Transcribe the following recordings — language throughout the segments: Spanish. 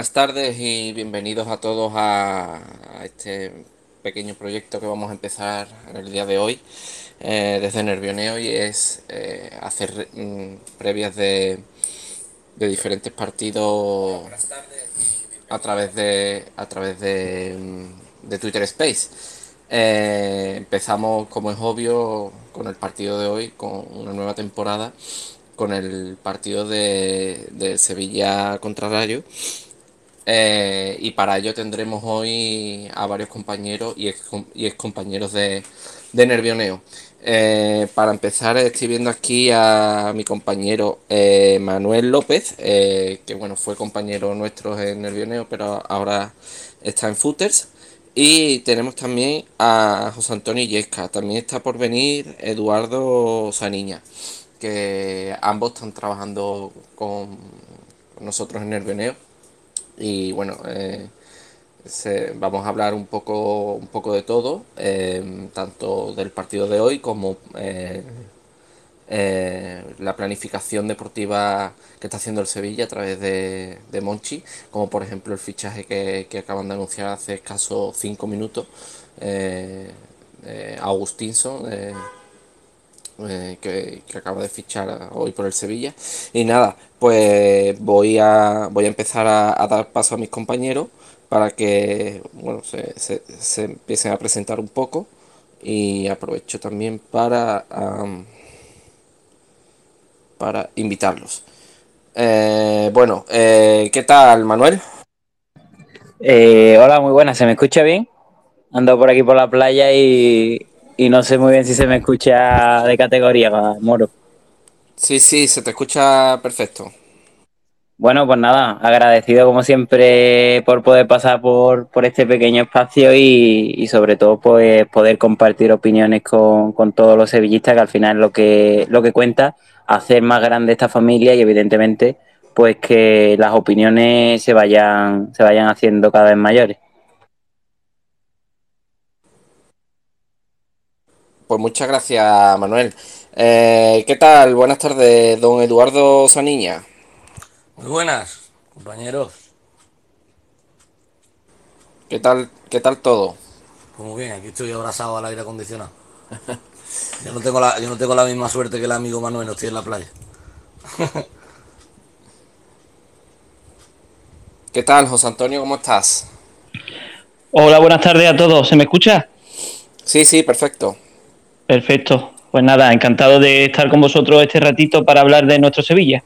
buenas tardes y bienvenidos a todos a, este pequeño proyecto que vamos a empezar en el día de hoy eh, desde Nervioneo y es eh, hacer mm, previas de, de diferentes partidos a través de a través de, mm, de Twitter Space. Eh, empezamos, como es obvio, con el partido de hoy, con una nueva temporada, con el partido de, de Sevilla contra Rayo. Eh, y para ello tendremos hoy a varios compañeros y ex, compañeros de, Nervioneo. Eh, para empezar, estoy viendo aquí a mi compañero eh, Manuel López, que bueno, fue compañero nuestro en Nervioneo, pero ahora está en Footers. Y tenemos también a José Antonio Yesca, también está por venir Eduardo Saniña, que ambos están trabajando con nosotros en Nervioneo. Y bueno, eh, se, vamos a hablar un poco, un poco de todo, eh, tanto del partido de hoy como eh, la planificación deportiva que está haciendo el Sevilla a través de, Monchi, como por ejemplo el fichaje que, que acaban de anunciar hace escasos 5 minutos, eh, eh, que, que acaba de fichar hoy por el Sevilla. Y nada, pues voy a, voy a empezar a, dar paso a mis compañeros para que bueno, se, se- empiecen a presentar un poco y aprovecho también para, para invitarlos. Eh, bueno, eh, ¿qué tal, Manuel? Eh, hola, muy buenas, ¿se me escucha bien? Ando por aquí por la playa y, y no sé muy bien si se me escucha de categoría, moro. Sí, sí, se te escucha perfecto. Bueno, pues nada, agradecido como siempre por poder pasar por, por este pequeño espacio y, y sobre todo pues poder compartir opiniones con, con todos los sevillistas, que al final lo que, lo que cuenta, hacer más grande esta familia y evidentemente pues que las opiniones se vayan, se vayan haciendo cada vez mayores. Pues muchas gracias, Manuel. Eh, ¿qué tal? Buenas tardes, don Eduardo Saniña. Muy buenas, compañeros. ¿Qué tal, qué tal todo? Pues muy bien, aquí estoy abrazado al aire acondicionado. Yo no tengo la, yo no tengo la misma suerte que el amigo Manuel, no estoy en la playa. ¿Qué tal, José Antonio? ¿Cómo estás? Hola, buenas tardes a todos. ¿Se me escucha? Sí, sí, perfecto. Perfecto. Pues nada, encantado de estar con vosotros este ratito para hablar de nuestro Sevilla.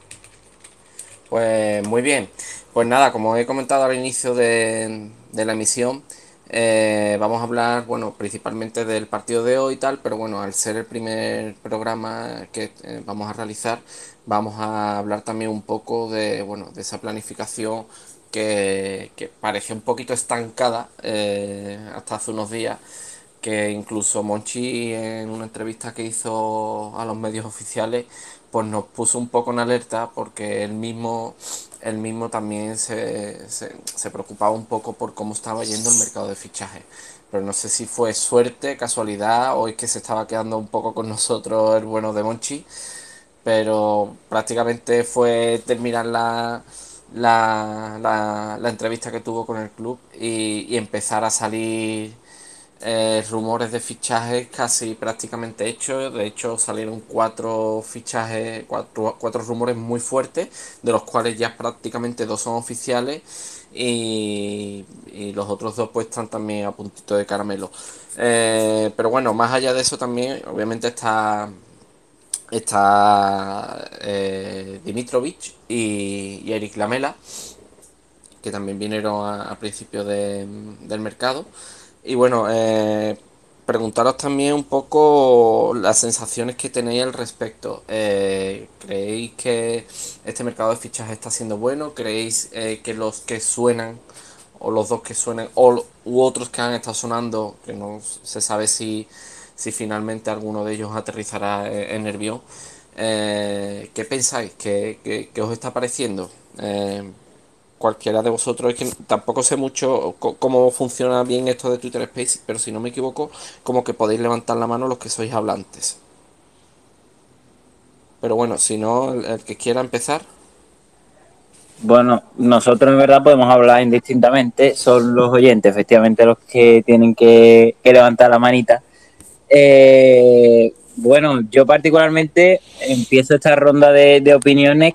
Pues muy bien. Pues nada, como he comentado al inicio de, de la emisión, eh, vamos a hablar, bueno, principalmente del partido de hoy y tal, pero bueno, al ser el primer programa que eh, vamos a realizar, vamos a hablar también un poco de, bueno, de esa planificación que, que un poquito estancada eh, hasta hace unos días que incluso Monchi en una entrevista que hizo a los medios oficiales pues nos puso un poco en alerta porque él mismo, él mismo también se, se, preocupaba un poco por cómo estaba yendo el mercado de fichajes. Pero no sé si fue suerte, casualidad o es que se estaba quedando un poco con nosotros el bueno de Monchi, pero prácticamente fue terminar la, la, la, entrevista que tuvo con el club y empezar a salir eh, rumores de fichajes casi prácticamente hechos. De hecho, salieron cuatro fichajes, cuatro, cuatro rumores muy fuertes, de los cuales ya prácticamente dos son oficiales y, y los otros dos pues están también a puntito de caramelo. Eh, pero bueno, más allá de eso también, obviamente está está eh, Dimitrovic y, Eric Lamela, que también vinieron a, a principios de, del mercado. Y bueno, eh, preguntaros también un poco las sensaciones que tenéis al respecto. Eh, ¿Creéis que este mercado de fichajes está siendo bueno? ¿Creéis eh, que los que suenan, o los dos que suenan, o, u otros que han estado sonando, que no se sabe si, si finalmente alguno de ellos aterrizará en Nervión, ¿qué pensáis? ¿Qué, qué, qué os está pareciendo? Cualquiera de vosotros, es que tampoco sé mucho cómo funciona bien esto de Twitter Space, pero si no me equivoco, como que podéis levantar la mano los que sois hablantes. Pero bueno, si no, el, que quiera empezar. Bueno, nosotros en verdad podemos hablar indistintamente, son los oyentes efectivamente los que tienen que, levantar la manita. Eh, bueno, yo particularmente empiezo esta ronda de opiniones,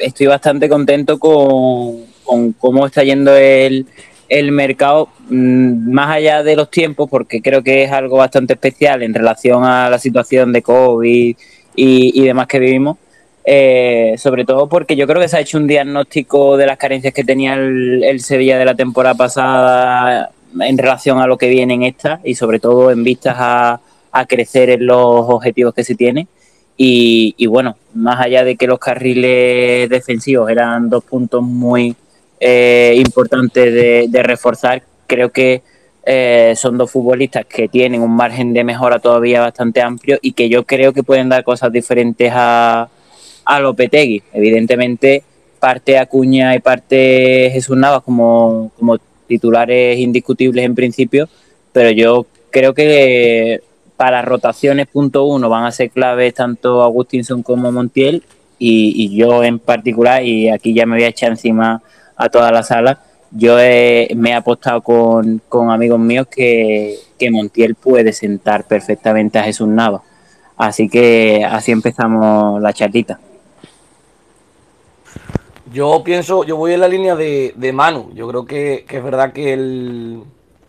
estoy bastante contento con, con cómo está yendo el, el mercado, mmm, más allá de los tiempos, porque creo que es algo bastante especial en relación a la situación de COVID y, demás que vivimos eh, sobre todo porque yo creo que se ha hecho un diagnóstico de las carencias que tenía el, Sevilla de la temporada pasada en relación a lo que viene en esta y sobre todo en vistas a, a crecer en los objetivos que se tiene. Y, bueno, más allá de que los carriles defensivos eran dos puntos muy eh, importantes de, de, reforzar, creo que eh, son dos futbolistas que tienen un margen de mejora todavía bastante amplio y que yo creo que pueden dar cosas diferentes a, a Lopetegui. Evidentemente, parte Acuña y parte Jesús Navas como, como titulares indiscutibles en principio, pero yo creo que para rotaciones punto uno van a ser claves tanto Agustinson como Montiel y, yo en particular, y aquí ya me voy a echar encima a toda la sala, yo me he apostado con, con amigos míos que, que, Montiel puede sentar perfectamente a Jesús Navas. Así que así empezamos la charlita. Yo pienso, yo voy en la línea de, de Manu. Yo creo que, que es verdad que, el,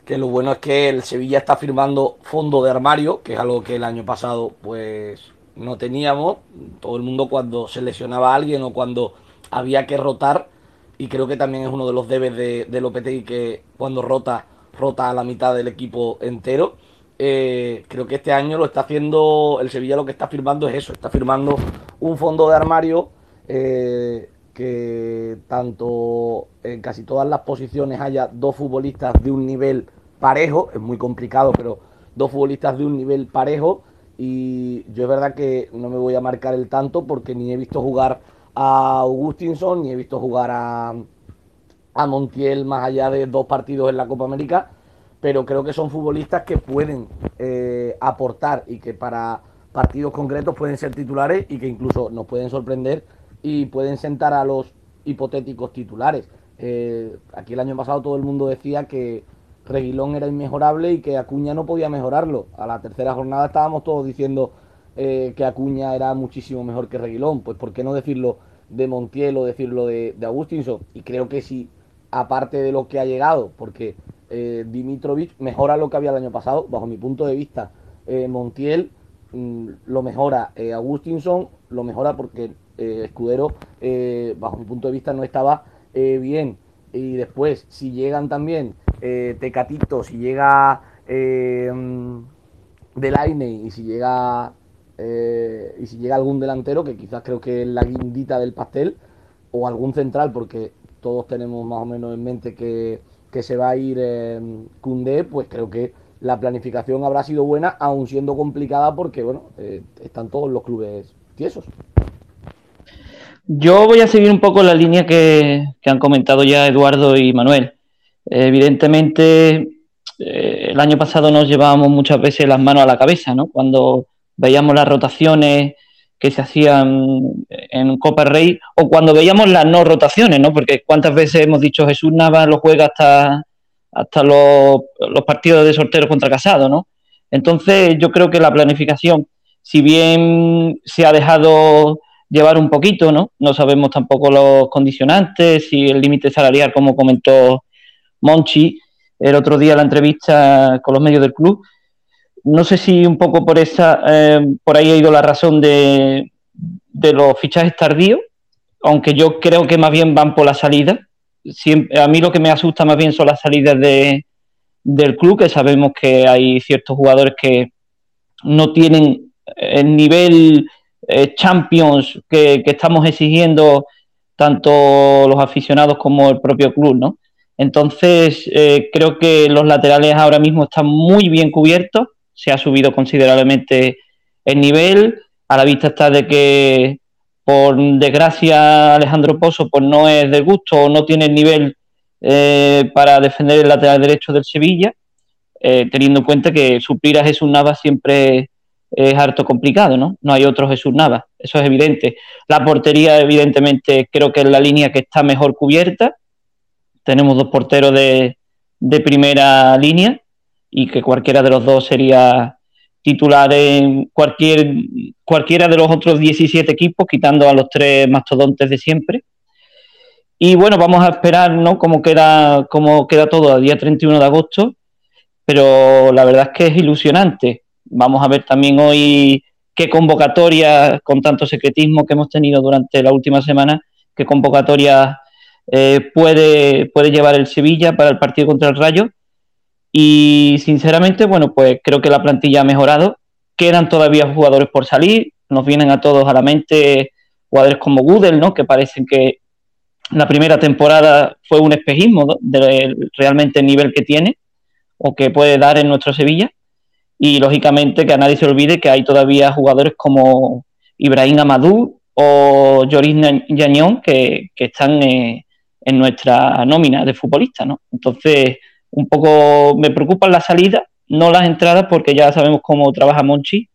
que lo bueno es que el Sevilla está firmando fondo de armario, que es algo que el año pasado pues no teníamos. Todo el mundo cuando se lesionaba a alguien o cuando había que rotar, y creo que también es uno de los debes de, de Lopetegui que cuando rota, rota a la mitad del equipo entero. Eh, creo que este año lo está haciendo, el Sevilla lo que está firmando es eso, está firmando un fondo de armario. Eh, que tanto en casi todas las posiciones haya dos futbolistas de un nivel parejo, es muy complicado, pero dos futbolistas de un nivel parejo y yo es verdad que no me voy a marcar el tanto porque ni he visto jugar a Augustinson, ni he visto jugar a, a Montiel más allá de dos partidos en la Copa América, pero creo que son futbolistas que pueden eh, aportar y que para partidos concretos pueden ser titulares y que incluso nos pueden sorprender y pueden sentar a los hipotéticos titulares. Eh, aquí el año pasado todo el mundo decía que Reguilón era inmejorable y que Acuña no podía mejorarlo. A la tercera jornada estábamos todos diciendo eh, que Acuña era muchísimo mejor que Reguilón. Pues ¿por qué no decirlo de Montiel o decirlo de, de Agustinson? Y creo que sí, aparte de lo que ha llegado, porque eh, Dimitrovic mejora lo que había el año pasado, bajo mi punto de vista. Eh, Montiel mmm, lo mejora, eh, Agustinson lo mejora porque Escudero, bajo mi punto de vista, no estaba bien. Y después, si llegan también eh, Tecatito, si llega eh, Delaine y si llega eh, y si llega algún delantero, que quizás creo que es la guindita del pastel, o algún central, porque todos tenemos más o menos en mente que, que se va a ir Cundé, pues creo que la planificación habrá sido buena, aun siendo complicada porque, bueno, están todos los clubes tiesos. Yo voy a seguir un poco la línea que, que han comentado ya Eduardo y Manuel. Evidentemente, eh, el año pasado nos llevábamos muchas veces las manos a la cabeza, ¿no? Cuando veíamos las rotaciones que se hacían en Copa Rey o cuando veíamos las no rotaciones, ¿no? Porque cuántas veces hemos dicho Jesús Navas lo juega hasta, hasta los, partidos de sorteo contra Casado, ¿no? Entonces, yo creo que la planificación, si bien se ha dejado llevar un poquito, ¿no? No sabemos tampoco los condicionantes, si el límite salarial, como comentó Monchi el otro día la entrevista con los medios del club. No sé si un poco por esa, eh, por ahí ha ido la razón de, de, los fichajes tardíos, aunque yo creo que más bien van por la salida. A mí lo que me asusta más bien son las salidas de, del club, que sabemos que hay ciertos jugadores que no tienen el nivel eh, champions que, que, estamos exigiendo tanto los aficionados como el propio club, ¿no? Entonces, eh, creo que los laterales ahora mismo están muy bien cubiertos, se ha subido considerablemente el nivel, a la vista está de que, por desgracia, Alejandro Pozo pues no es de gusto o no tiene el nivel eh, para defender el lateral derecho del Sevilla, eh, teniendo en cuenta que suplir a Jesús Navas siempre es harto complicado, ¿no? No hay otro Jesús Navas, eso es evidente. La portería, evidentemente, creo que es la línea que está mejor cubierta. Tenemos dos porteros de, de primera línea y que cualquiera de los dos sería titular en cualquier, cualquiera de los otros 17 equipos, quitando a los tres mastodontes de siempre. Y bueno, vamos a esperar ¿no? cómo, queda, cómo queda todo a día 31 de agosto, pero la verdad es que es ilusionante. Vamos a ver también hoy qué convocatoria, con tanto secretismo que hemos tenido durante la última semana, qué convocatoria eh, puede, puede llevar el Sevilla para el partido contra el Rayo y sinceramente, bueno, pues creo que la plantilla ha mejorado. Quedan todavía jugadores por salir. Nos vienen a todos a la mente jugadores como Gudel, ¿no? Que parecen que la primera temporada fue un espejismo de realmente el nivel que tiene o que puede dar en nuestro Sevilla. Y lógicamente que a nadie se olvide que hay todavía jugadores como Ibrahim Amadou o Joris Yañón que, que están eh, en nuestra nómina de futbolistas, ¿no? Entonces, un poco me preocupan las salidas, no las entradas, porque ya sabemos cómo trabaja Monchi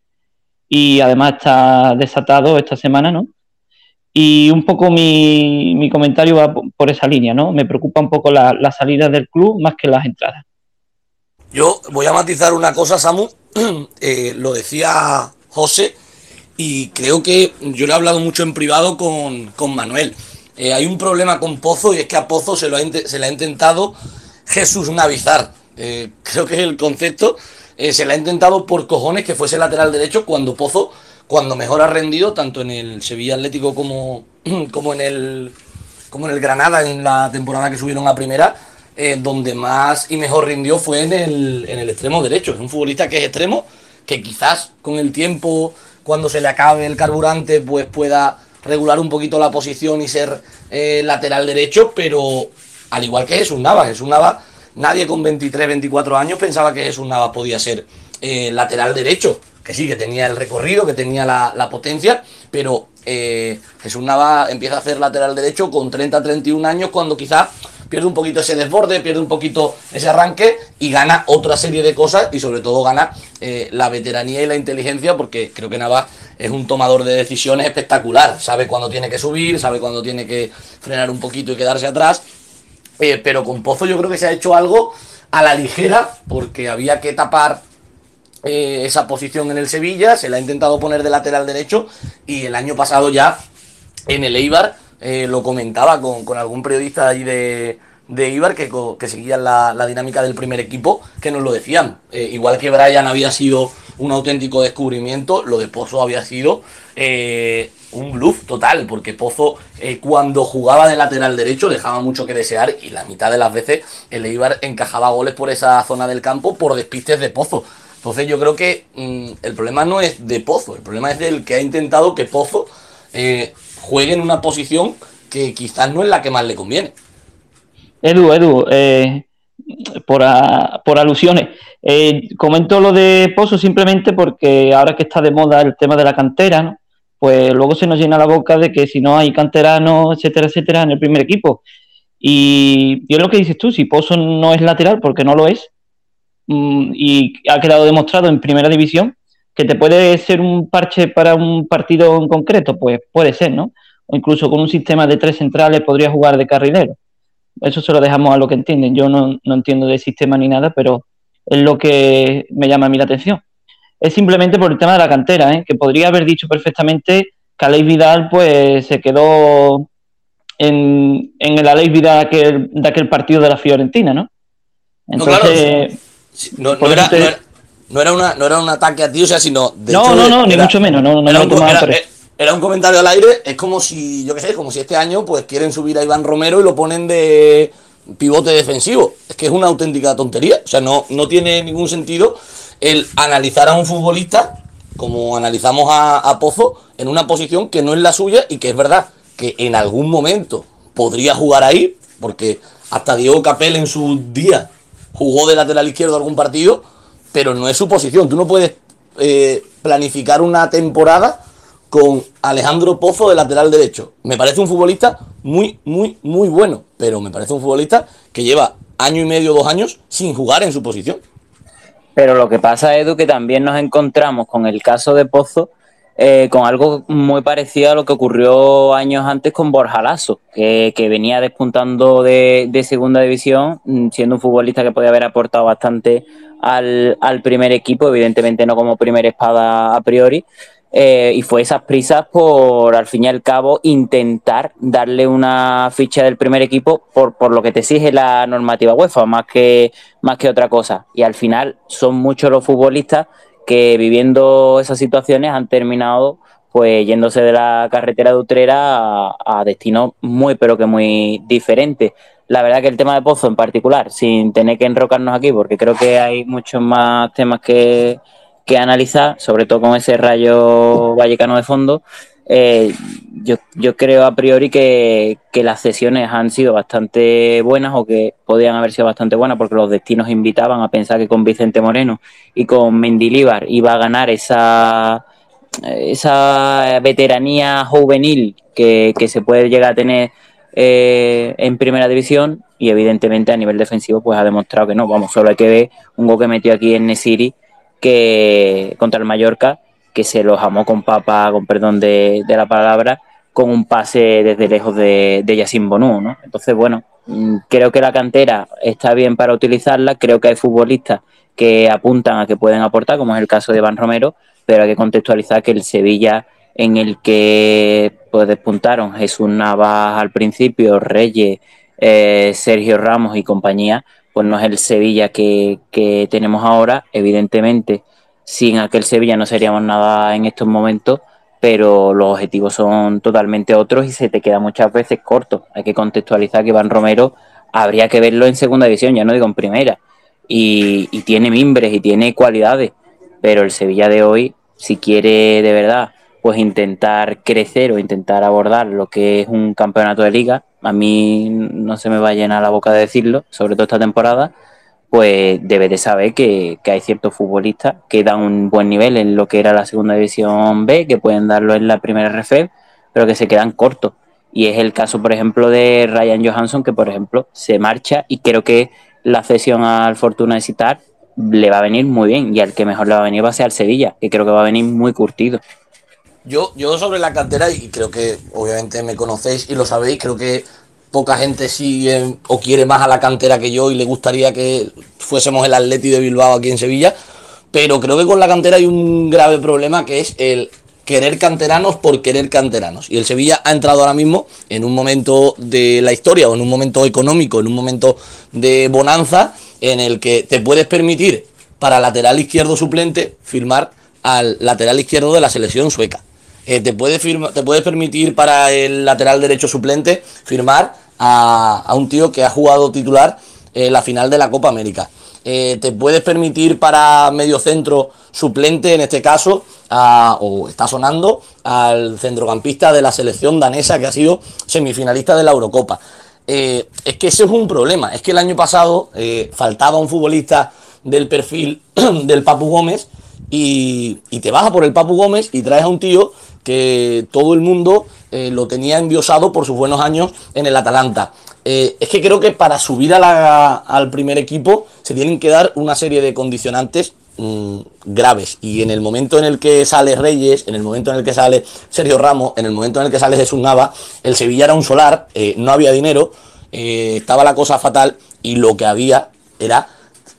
y además está desatado esta semana, ¿no? Y un poco mi, mi comentario va por esa línea, ¿no? Me preocupa un poco las la salidas del club más que las entradas. Yo voy a matizar una cosa, Samu. Eh, lo decía José y creo que yo le he hablado mucho en privado con, con Manuel. Eh, hay un problema con Pozo y es que a Pozo se, lo ha, le ha intentado Jesús Navizar. Eh, creo que es el concepto. Eh, se le ha intentado por cojones que fuese lateral derecho cuando Pozo, cuando mejor ha rendido, tanto en el Sevilla Atlético como, como, en, el, como en el Granada en la temporada que subieron a primera, donde más y mejor rindió fue en el, en el extremo derecho. Es un futbolista que es extremo, que quizás con el tiempo, cuando se le acabe el carburante, pues pueda regular un poquito la posición y ser lateral derecho, pero al igual que Jesús Nava. Jesús Nava, nadie con 23, 24 años pensaba que Jesús Nava podía ser eh, lateral derecho. Que sí, que tenía el recorrido, que tenía la, potencia, pero eh, Jesús Nava empieza a hacer lateral derecho con 30, 31 años, cuando quizás pierde un poquito ese desborde, pierde un poquito ese arranque y gana otra serie de cosas y sobre todo gana eh, la veteranía y la inteligencia porque creo que Nava es un tomador de decisiones espectacular, sabe cuándo tiene que subir, sabe cuándo tiene que frenar un poquito y quedarse atrás. Eh, pero con Pozo yo creo que se ha hecho algo a la ligera, porque había que tapar eh, esa posición en el Sevilla, se la ha intentado poner de lateral derecho y el año pasado ya en el Eibar eh, lo comentaba con, algún periodista allí de, de Eibar que, que seguían la, dinámica del primer equipo, que nos lo decían. igual que Brian había sido un auténtico descubrimiento, lo de Pozo había sido un bluff total, porque Pozo eh, cuando jugaba de lateral derecho dejaba mucho que desear y la mitad de las veces el Eibar encajaba goles por esa zona del campo por despistes de Pozo. Entonces yo creo que mm, el problema no es de Pozo, el problema es del que ha intentado que Pozo eh, juegue en una posición que quizás no es la que más le conviene. Edu, Edu, eh, por, por, alusiones. comento lo de Pozo simplemente porque ahora que está de moda el tema de la cantera, pues luego se nos llena la boca de que si no hay canteranos, etcétera, etcétera, en el primer equipo. Y, es lo que dices tú, si Pozo no es lateral, porque no lo es, mm, y ha quedado demostrado en primera división, que te puede ser un parche para un partido en concreto, pues puede ser, ¿no? O incluso con un sistema de tres centrales podría jugar de carrilero. Eso se lo dejamos a lo que entienden. Yo no, no entiendo de sistema ni nada, pero es lo que me llama a mí la atención es simplemente por el tema de la cantera, ¿eh? que podría haber dicho perfectamente que Aleix Vidal pues se quedó en, en el Aleix Vidal de aquel, de aquel partido de la Fiorentina, ¿no? Entonces, no, era, no, era, una, no era un ataque a ti, o sea, sino... no, no, no, ni mucho menos. No, no era, un, era, un comentario al aire, es como si, yo qué sé, como si este año pues quieren subir a Iván Romero y lo ponen de pivote defensivo. Es que es una auténtica tontería, o sea, no, no tiene ningún sentido el analizar a un futbolista, como analizamos a, Pozo, en una posición que no es la suya y que es verdad que en algún momento podría jugar ahí, porque hasta Diego Capel en su día jugó de lateral izquierdo algún partido, pero no es su posición. Tú no puedes eh, planificar una temporada con Alejandro Pozo de lateral derecho. Me parece un futbolista muy, muy, muy bueno, pero me parece un futbolista que lleva año y medio, dos años sin jugar en su posición. Pero lo que pasa, Edu, que también nos encontramos con el caso de Pozo, eh, con algo muy parecido a lo que ocurrió años antes con Borja Lasso, que, venía despuntando de, de, segunda división, mm, siendo un futbolista que podía haber aportado bastante al, al primer equipo, evidentemente no como primera espada a priori, eh, y fue esas prisas por, al fin y al cabo, intentar darle una ficha del primer equipo por, por lo que te exige la normativa UEFA, más que, más que otra cosa. Y al final son muchos los futbolistas que viviendo esas situaciones han terminado pues yéndose de la carretera de Utrera a, destinos muy pero que muy diferentes. La verdad que el tema de Pozo en particular, sin tener que enrocarnos aquí, porque creo que hay muchos más temas que, que analizar, sobre todo con ese rayo vallecano de fondo, eh, yo, yo, creo a priori que, que, las sesiones han sido bastante buenas o que podían haber sido bastante buenas porque los destinos invitaban a pensar que con Vicente Moreno y con Mendilíbar iba a ganar esa, esa veteranía juvenil que, que se puede llegar a tener eh, en primera división. Y evidentemente a nivel defensivo pues ha demostrado que no, vamos, solo hay que ver un gol que metió aquí en Nesiri que contra el Mallorca, que se los amó con papa, con perdón de, de la palabra, con un pase desde lejos de, de Yacine Bonú, ¿no? Entonces, bueno, mm, creo que la cantera está bien para utilizarla, creo que hay futbolistas que apuntan a que pueden aportar, como es el caso de Van Romero, pero hay que contextualizar que el Sevilla en el que pues, despuntaron Jesús Navas al principio, Reyes, eh, Sergio Ramos y compañía, pues no es el Sevilla que, que, tenemos ahora. Evidentemente, sin aquel Sevilla no seríamos nada en estos momentos, pero los objetivos son totalmente otros y se te queda muchas veces corto. Hay que contextualizar que Iván Romero habría que verlo en segunda división, ya no digo en primera. Y, y tiene mimbres y tiene cualidades, pero el Sevilla de hoy, si quiere de verdad pues intentar crecer o intentar abordar lo que es un campeonato de liga, a mí no se me va a llenar la boca de decirlo, sobre todo esta temporada, pues debe de saber que, que, hay ciertos futbolistas que dan un buen nivel en lo que era la segunda división B, que pueden darlo en la primera RF, pero que se quedan cortos. Y es el caso, por ejemplo, de Ryan Johansson, que por ejemplo se marcha y creo que la cesión al Fortuna de Citar le va a venir muy bien y al que mejor le va a venir va a ser al Sevilla, que creo que va a venir muy curtido. Yo, yo sobre la cantera, y creo que obviamente me conocéis y lo sabéis, creo que poca gente sigue o quiere más a la cantera que yo y le gustaría que fuésemos el Atleti de Bilbao aquí en Sevilla. Pero creo que con la cantera hay un grave problema que es el querer canteranos por querer canteranos. Y el Sevilla ha entrado ahora mismo en un momento de la historia o en un momento económico, en un momento de bonanza en el que te puedes permitir para lateral izquierdo suplente firmar al lateral izquierdo de la selección sueca. Eh, te, puede firma, te puedes permitir para el lateral derecho suplente firmar a, a un tío que ha jugado titular en la final de la Copa América. Eh, te puedes permitir para medio centro suplente, en este caso, o está sonando al centrocampista de la selección danesa que ha sido semifinalista de la Eurocopa. Eh, es que ese es un problema. Es que el año pasado eh, faltaba un futbolista del perfil del Papu Gómez y, te baja por el Papu Gómez y traes a un tío que todo el mundo eh, lo tenía enviosado por sus buenos años en el Atalanta. Eh, es que creo que para subir a al primer equipo se tienen que dar una serie de condicionantes mmm, graves. Y en el momento en el que sale Reyes, en el momento en el que sale Sergio Ramos, en el momento en el que sale Jesús Nava, el Sevilla era un solar, eh, no había dinero, estaba la cosa fatal y lo que había era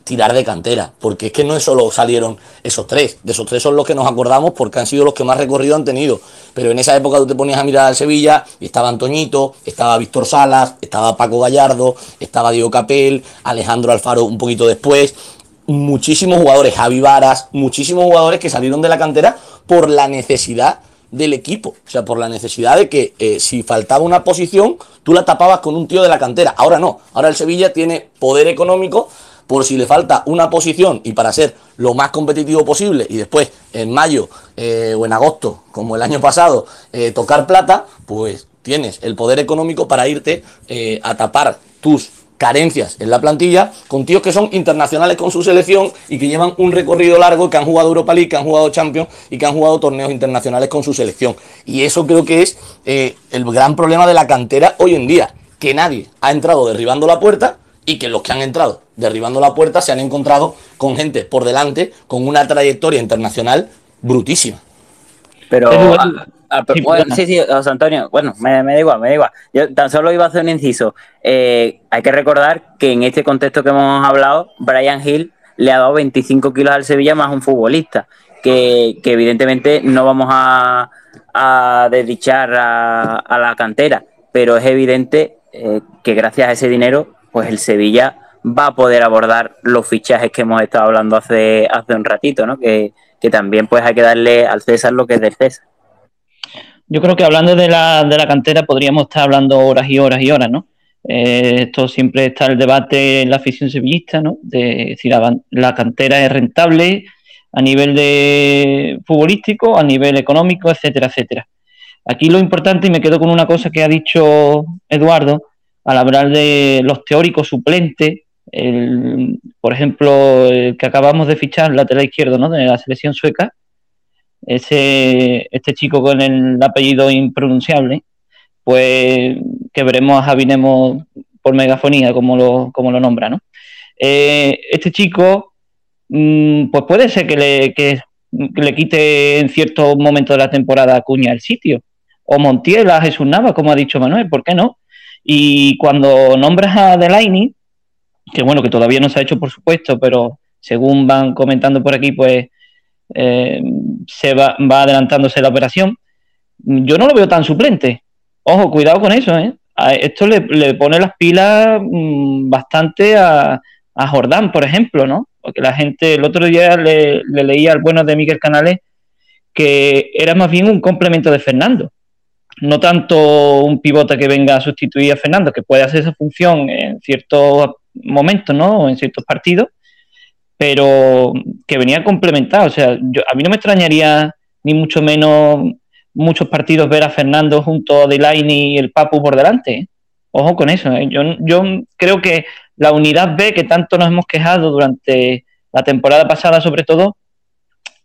tirar de cantera, porque es que no es solo salieron esos tres, de esos tres son los que nos acordamos porque han sido los que más recorrido han tenido, pero en esa época tú te ponías a mirar al Sevilla y estaba Antoñito, estaba Víctor Salas, estaba Paco Gallardo, estaba Diego Capel, Alejandro Alfaro un poquito después, muchísimos jugadores, Javi Varas, muchísimos jugadores que salieron de la cantera por la necesidad del equipo, o sea, por la necesidad de que eh, si faltaba una posición, tú la tapabas con un tío de la cantera, ahora no, ahora el Sevilla tiene poder económico por si le falta una posición y para ser lo más competitivo posible y después en mayo eh, o en agosto, como el año pasado, eh, tocar plata, pues tienes el poder económico para irte eh, a tapar tus carencias en la plantilla con tíos que son internacionales con su selección y que llevan un recorrido largo, que han jugado Europa League, que han jugado Champions y que han jugado torneos internacionales con su selección. Y eso creo que es el gran problema de la cantera hoy en día, que nadie ha entrado derribando la puerta y que los que han entrado derribando la puerta se han encontrado con gente por delante con una trayectoria internacional brutísima. Pero, sí, sí, José Antonio, bueno, me, da igual, me da igual. Yo tan solo iba a hacer un inciso. Eh, hay que recordar que en este contexto que hemos hablado, Brian Hill le ha dado 25 kilos al Sevilla más un futbolista, que, evidentemente no vamos a, a desdichar a, la cantera, pero es evidente eh, que gracias a ese dinero, pues el Sevilla va a poder abordar los fichajes que hemos estado hablando hace, hace un ratito, ¿no? Que, que también pues hay que darle al César lo que es del César. Yo creo que hablando de la, de la cantera podríamos estar hablando horas y horas y horas, ¿no? Eh, esto siempre está el debate en la afición sevillista, ¿no? De si la, la, cantera es rentable a nivel de futbolístico, a nivel económico, etcétera, etcétera. Aquí lo importante, y me quedo con una cosa que ha dicho Eduardo, al hablar de los teóricos suplentes, el, por ejemplo, el que acabamos de fichar, lateral izquierdo, ¿no? De la selección sueca, ese, este chico con el apellido impronunciable, pues que veremos a Javi por megafonía, como lo, como lo nombra, ¿no? Eh, este chico, mm, pues puede ser que le, que, le quite en cierto momento de la temporada a Cuña el sitio, o Montiel a Jesús Nava, como ha dicho Manuel, ¿por qué no? Y cuando nombras a Delaney, que bueno, que todavía no se ha hecho, por supuesto, pero según van comentando por aquí, pues eh, se va, va, adelantándose la operación. Yo no lo veo tan suplente. Ojo, cuidado con eso, ¿eh? esto le, pone las pilas mm, bastante a, a, Jordán, por ejemplo, ¿no? Porque la gente, el otro día le, leía al bueno de Miguel Canales que era más bien un complemento de Fernando. No tanto un pivote que venga a sustituir a Fernando, que puede hacer esa función en ciertos momentos, ¿no? O en ciertos partidos, pero que venía complementado. O sea, yo, a mí no me extrañaría ni mucho menos muchos partidos ver a Fernando junto a Delaney y el Papu por delante. ¿eh? Ojo con eso. ¿eh? Yo, yo creo que la unidad B, que tanto nos hemos quejado durante la temporada pasada, sobre todo,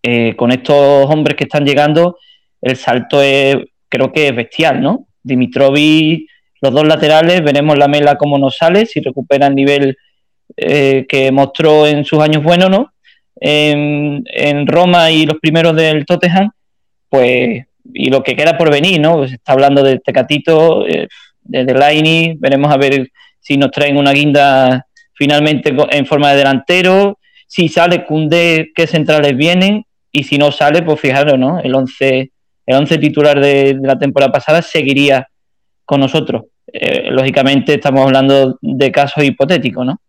eh, con estos hombres que están llegando, el salto es, creo que es bestial, ¿no? Dimitrovic, los dos laterales, veremos la mela cómo nos sale, si recupera el nivel eh, que mostró en sus años buenos, ¿no? En, Roma y los primeros del Tottenham, pues, y lo que queda por venir, ¿no? Se está hablando de Tecatito, eh, de Delaney, veremos a ver si nos traen una guinda finalmente en forma de delantero, si sale Cundé, qué centrales vienen, y si no sale, pues fijaros, ¿no? El 11 el once titular de, la temporada pasada seguiría con nosotros. Eh, lógicamente estamos hablando de casos hipotéticos, ¿no?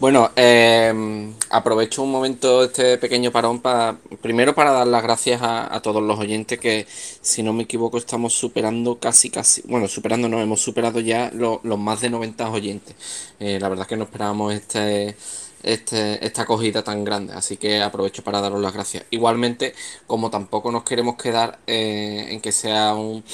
Bueno, em, aprovecho un momento este pequeño parón para primero para dar las gracias a, todos los oyentes que, si no me equivoco, estamos superando casi, casi, bueno, superando, no, hemos superado ya los más de 90 oyentes. Eh, la verdad es que no esperábamos este, este, esta acogida tan grande, así que aprovecho para daros las gracias. Igualmente, como tampoco nos queremos quedar eh, en que sea un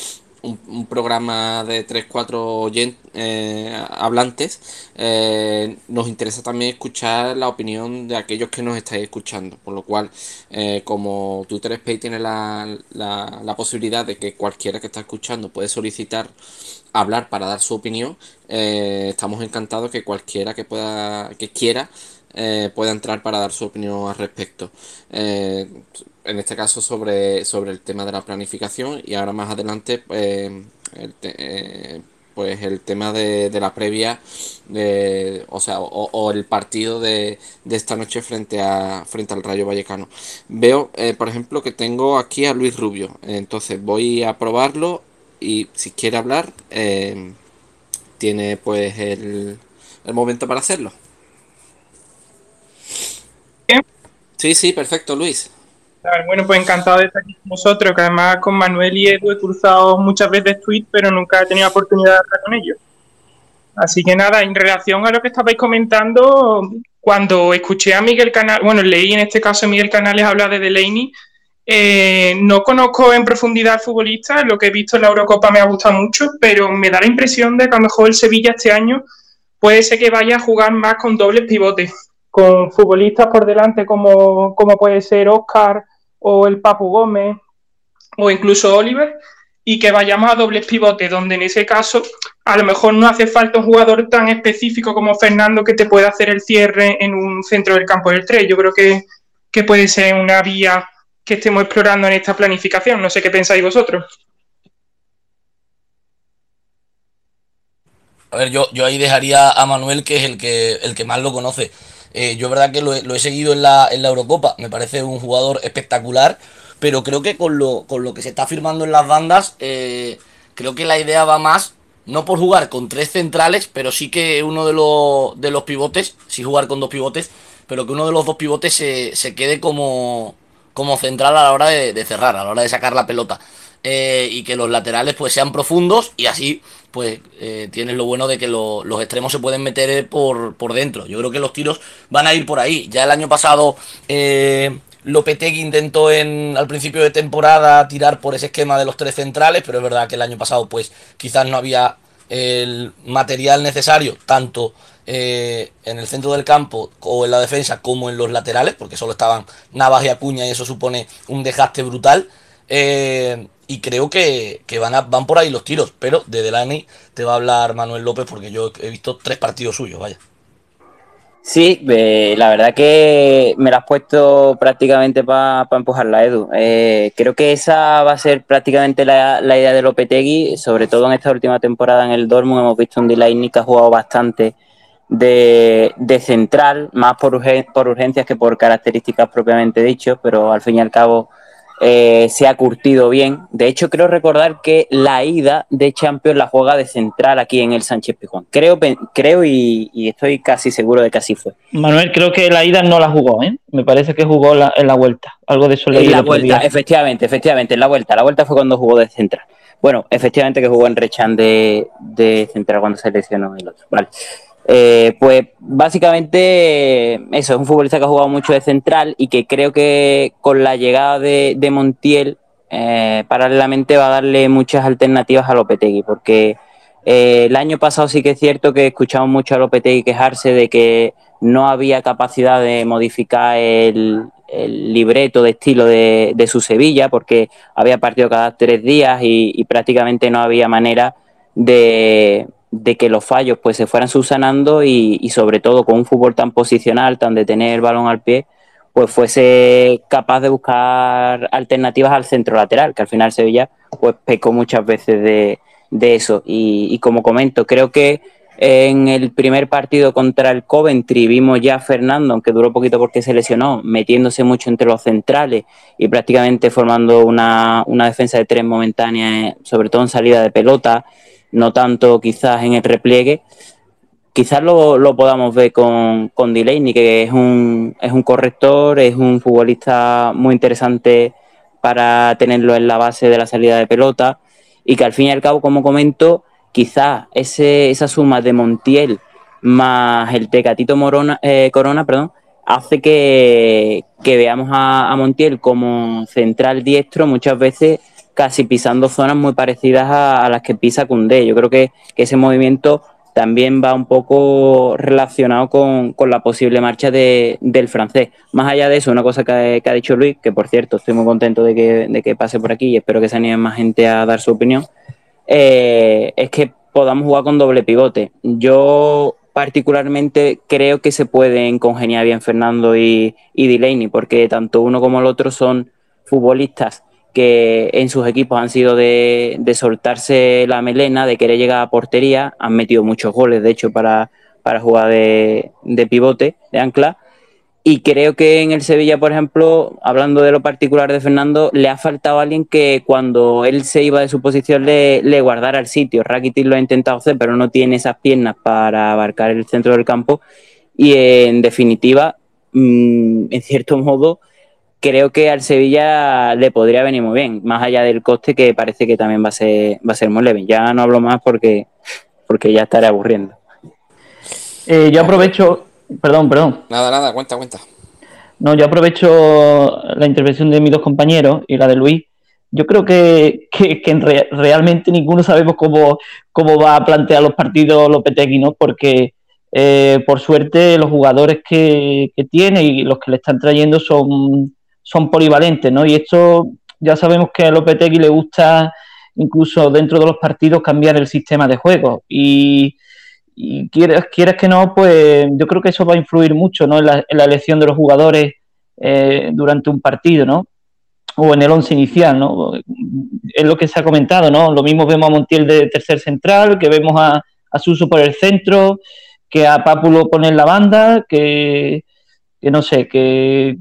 un, programa de 3-4 eh, hablantes, eh, nos interesa también escuchar la opinión de aquellos que nos estáis escuchando. Por lo cual, como Twitter Space tiene la, la, la, posibilidad de que cualquiera que está escuchando puede solicitar hablar para dar su opinión, estamos encantados que cualquiera que pueda, que quiera, pueda entrar para dar su opinión al respecto. En este caso sobre, sobre el tema de la planificación y ahora más adelante pues el, eh, pues el tema de, la previa de, o sea o, el partido de, esta noche frente a frente al Rayo Vallecano. Veo eh, por ejemplo que tengo aquí a Luis Rubio. Entonces voy a probarlo y si quiere hablar eh, tiene pues el, el momento para hacerlo Sí, sí, perfecto, Luis. Bueno, pues encantado de estar aquí con vosotros, que además con Manuel y Edu he cruzado muchas veces tweets, pero nunca he tenido oportunidad de hablar con ellos. Así que nada, en relación a lo que estabais comentando, cuando escuché a Miguel Canales, bueno, leí en este caso a Miguel Canales hablar de Delaney, eh, no conozco en profundidad al futbolista, lo que he visto en la Eurocopa me ha gustado mucho, pero me da la impresión de que a lo mejor el Sevilla este año puede ser que vaya a jugar más con dobles pivotes, con futbolistas por delante como, como puede ser Oscar o el Papu Gómez o incluso Oliver y que vayamos a dobles pivotes, donde en ese caso a lo mejor no hace falta un jugador tan específico como Fernando que te pueda hacer el cierre en un centro del campo del 3. Yo creo que, que puede ser una vía que estemos explorando en esta planificación. No sé qué pensáis vosotros. A ver, yo, yo ahí dejaría a Manuel, que es el que, el que más lo conoce. Eh, yo verdad que lo he, seguido en la, en la Eurocopa, me parece un jugador espectacular, pero creo que con lo, con lo que se está firmando en las bandas, eh, creo que la idea va más, no por jugar con tres centrales, pero sí que uno de, los, de los pivotes, sí jugar con dos pivotes, pero que uno de los dos pivotes se, se quede como, como central a la hora de, de cerrar, a la hora de sacar la pelota. Eh, y que los laterales pues sean profundos y así pues eh, tienes lo bueno de que lo- los extremos se pueden meter eh, por, por dentro. Yo creo que los tiros van a ir por ahí. Ya el año pasado eh, Lopetegui intentó en, al principio de temporada tirar por ese esquema de los tres centrales, pero es verdad que el año pasado pues quizás no había el material necesario tanto en el centro del campo o en la defensa como en los laterales, porque solo estaban Navas y Acuña y eso supone un desgaste brutal. Eh, y creo que, que van, a, van por ahí los tiros, pero de Delaney te va a hablar Manuel López porque yo he visto tres partidos suyos, vaya. Sí, la verdad que me la has puesto prácticamente para empujarla, Edu. Eh, creo que esa va a ser prácticamente la, la idea de Lopetegui, sobre todo en esta última temporada en el Dortmund hemos visto un Delaney que ha jugado bastante de, de central, más por, por urgencias que por características propiamente dicho, pero al fin y al cabo eh, se ha curtido bien. De hecho, creo recordar que la ida de Champions la juega de central aquí en el Sánchez Pizjuán. Creo, creo y, y estoy casi seguro de que así fue. Manuel, creo que la ida no la jugó, ¿eh? Me parece que jugó la- en la vuelta. Algo de eso En la vuelta, efectivamente, efectivamente, en la vuelta. La vuelta fue cuando jugó de central. Bueno, efectivamente que jugó en Rechan de, de central cuando se lesionó el otro. Vale. Eh, pues básicamente eso, es un futbolista que ha jugado mucho de central y que creo que con la llegada de, de Montiel eh, paralelamente va a darle muchas alternativas a Lopetegui, porque eh, el año pasado sí que es cierto que escuchamos mucho a Lopetegui quejarse de que no había capacidad de modificar el, el libreto de estilo de, de su Sevilla, porque había partido cada tres días y, y prácticamente no había manera de, de que los fallos pues se fueran subsanando y, y sobre todo con un fútbol tan posicional, tan de tener el balón al pie, pues fuese capaz de buscar alternativas al centro lateral, que al final Sevilla pues pecó muchas veces de, de eso. Y, y como comento, creo que en el primer partido contra el Coventry vimos ya a Fernando, aunque duró poquito porque se lesionó, metiéndose mucho entre los centrales y prácticamente formando una, una defensa de tres momentánea, sobre todo en salida de pelota, no tanto quizás en el repliegue. Quizás lo, lo podamos ver con, con Delaney, que es un, es un corrector, es un futbolista muy interesante para tenerlo en la base de la salida de pelota y que al fin y al cabo, como comento, quizás ese, esa suma de Montiel más el Tecatito Morona, eh, Corona, perdón, hace que, que veamos a, a Montiel como central diestro muchas veces casi pisando zonas muy parecidas a, las que pisa Cundé. Yo creo que, ese movimiento también va un poco relacionado con, la posible marcha de, del francés. Más allá de eso, una cosa que, ha dicho Luis, que por cierto estoy muy contento de que, de que pase por aquí y espero que se anime más gente a dar su opinión, eh, es que podamos jugar con doble pivote. Yo particularmente creo que se pueden congeniar bien Fernando y, y Delaney, porque tanto uno como el otro son futbolistas que en sus equipos han sido de, de, soltarse la melena, de querer llegar a portería, han metido muchos goles, de hecho, para, para jugar de, de pivote, de ancla. Y creo que en el Sevilla, por ejemplo, hablando de lo particular de Fernando, le ha faltado alguien que cuando él se iba de su posición le, le guardara el sitio. Rakitic lo ha intentado hacer, pero no tiene esas piernas para abarcar el centro del campo. Y en definitiva, mmm, en cierto modo, creo que al Sevilla le podría venir muy bien, más allá del coste que parece que también va a ser, va a ser muy leve. Ya no hablo más porque, porque ya estaré aburriendo. Eh, yo aprovecho, perdón, perdón. Nada, nada, cuenta, cuenta. No, yo aprovecho la intervención de mis dos compañeros y la de Luis. Yo creo que, que, que re, realmente ninguno sabemos cómo, cómo va a plantear los partidos Lopetegui, ¿no? Porque eh, por suerte los jugadores que, que tiene y los que le están trayendo son son polivalentes, ¿no? Y esto ya sabemos que a Lopetegui le gusta incluso dentro de los partidos cambiar el sistema de juego. Y, quieres, quieres que no, pues yo creo que eso va a influir mucho ¿no? en, la, elección de los jugadores eh, durante un partido, ¿no? O en el once inicial, ¿no? Es lo que se ha comentado, ¿no? Lo mismo vemos a Montiel de tercer central, que vemos a, a Suso por el centro, que a Pápulo pone en la banda, que, que no sé, que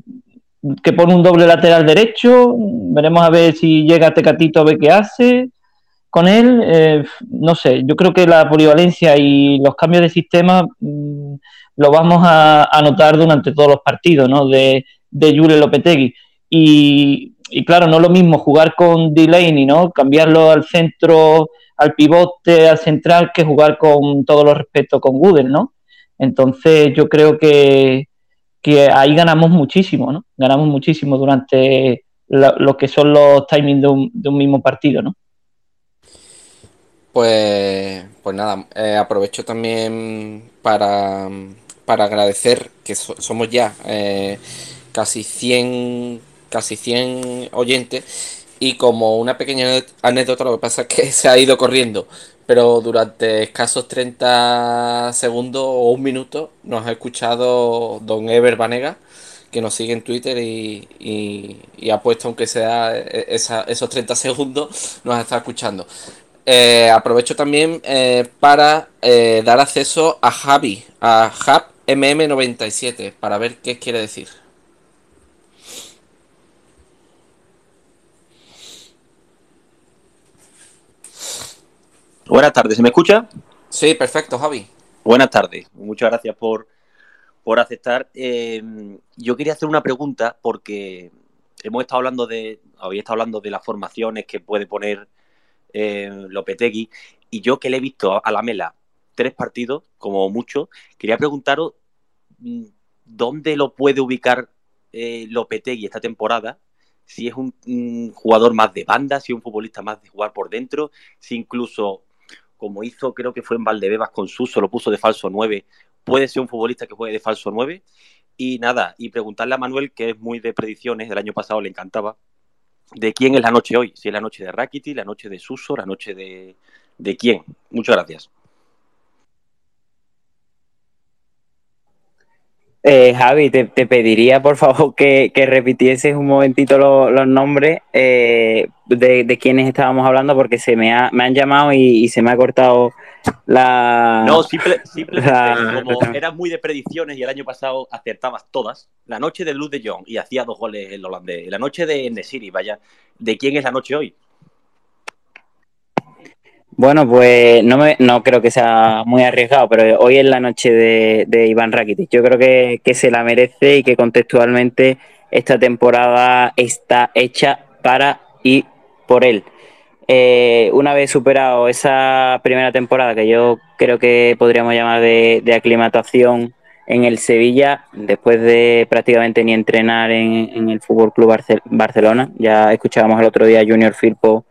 que pone un doble lateral derecho. Veremos a ver si llega Tecatito a ver qué hace con él. Eh, no sé, yo creo que la polivalencia y los cambios de sistema mm, lo vamos a, notar durante todos los partidos ¿no? de, de Lopetegui. Y, y, claro, no es lo mismo jugar con Delaney, ¿no? cambiarlo al centro, al pivote, al central, que jugar con todo los respeto con Google, ¿no? Entonces yo creo que, que ahí ganamos muchísimo, ¿no? Ganamos muchísimo durante lo que son los timings de un, mismo partido, ¿no? Pues, pues nada, eh, aprovecho también para, para agradecer que somos ya eh, casi 100 casi 100 oyentes y como una pequeña anécdota lo que pasa es que se ha ido corriendo pero durante escasos 30 segundos o un minuto nos ha escuchado don Ever Vanega, que nos sigue en Twitter y, ha puesto, aunque sea e, esos 30 segundos, nos está escuchando. Eh, aprovecho también eh, para eh, dar acceso a Javi, a JabMM97, para ver qué quiere decir. Buenas tardes, ¿se me escucha? Sí, perfecto, Javi. Buenas tardes, muchas gracias por, por aceptar. Eh, yo quería hacer una pregunta porque hemos estado hablando de, había estado hablando de las formaciones que puede poner eh, Lopetegui y yo que le he visto a la Mela tres partidos, como mucho, quería preguntaros mm, dónde lo puede ubicar eh, Lopetegui esta temporada si es un, un, jugador más de banda, si es un futbolista más de jugar por dentro, si incluso como hizo creo que fue en Valdebebas con Suso, lo puso de falso 9, puede ser un futbolista que juegue de falso 9. Y nada, y preguntarle a Manuel, que es muy de predicciones, del año pasado le encantaba, de quién es la noche hoy, si es la noche de Rakiti, la noche de Suso, la noche de, de quién. Muchas gracias. Eh, Javi, te, pediría por favor que, repitieses un momentito los nombres eh, de, quienes estábamos hablando porque se me, ha, me han llamado y, se me ha cortado la... No, simplemente como eras muy de predicciones y el año pasado acertabas todas, la noche de Luz de Jong y hacía dos goles el holandés, la noche de Nesiri, vaya, ¿de quién es la noche hoy? Bueno, pues no, me, no creo que sea muy arriesgado, pero hoy es la noche de, Iván Rakitic. Yo creo que, se la merece y que contextualmente esta temporada está hecha para y por él. Eh, una vez superado esa primera temporada, que yo creo que podríamos llamar de, aclimatación en el Sevilla, después de prácticamente ni entrenar en, en el Fútbol Club Barcelona, ya escuchábamos el otro día a Junior Firpo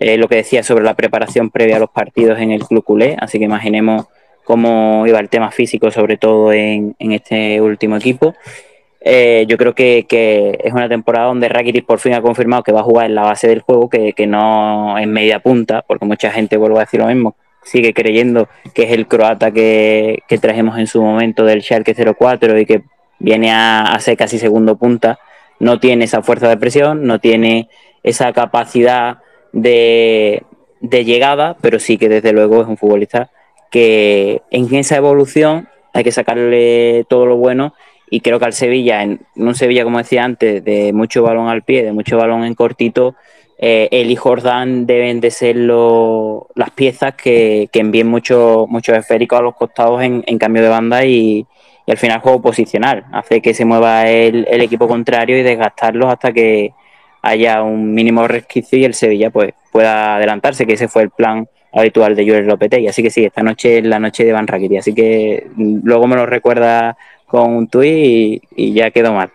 eh, lo que decía sobre la preparación previa a los partidos en el Club Culé, así que imaginemos cómo iba el tema físico, sobre todo en, este último equipo. Eh, yo creo que, es una temporada donde Rakitic por fin ha confirmado que va a jugar en la base del juego, que, no en media punta, porque mucha gente, vuelvo a decir lo mismo, sigue creyendo que es el croata que, trajimos en su momento del Schalke 04 y que viene a, a ser casi segundo punta. No tiene esa fuerza de presión, no tiene esa capacidad de, llegada, pero sí que desde luego es un futbolista que en esa evolución hay que sacarle todo lo bueno y creo que al Sevilla, en un Sevilla como decía antes, de mucho balón al pie, de mucho balón en cortito, eh, él y Jordán deben de ser las piezas que, envíen muchos mucho esféricos a los costados en, cambio de banda y, al final juego posicional, hace que se mueva el, el equipo contrario y desgastarlos hasta que, haya un mínimo resquicio y el Sevilla pues pueda adelantarse, que ese fue el plan habitual de López Lopetegui. Así que sí, esta noche es la noche de Van Rakitic, así que mm, luego me lo recuerda con un tuit y, ya quedó mal.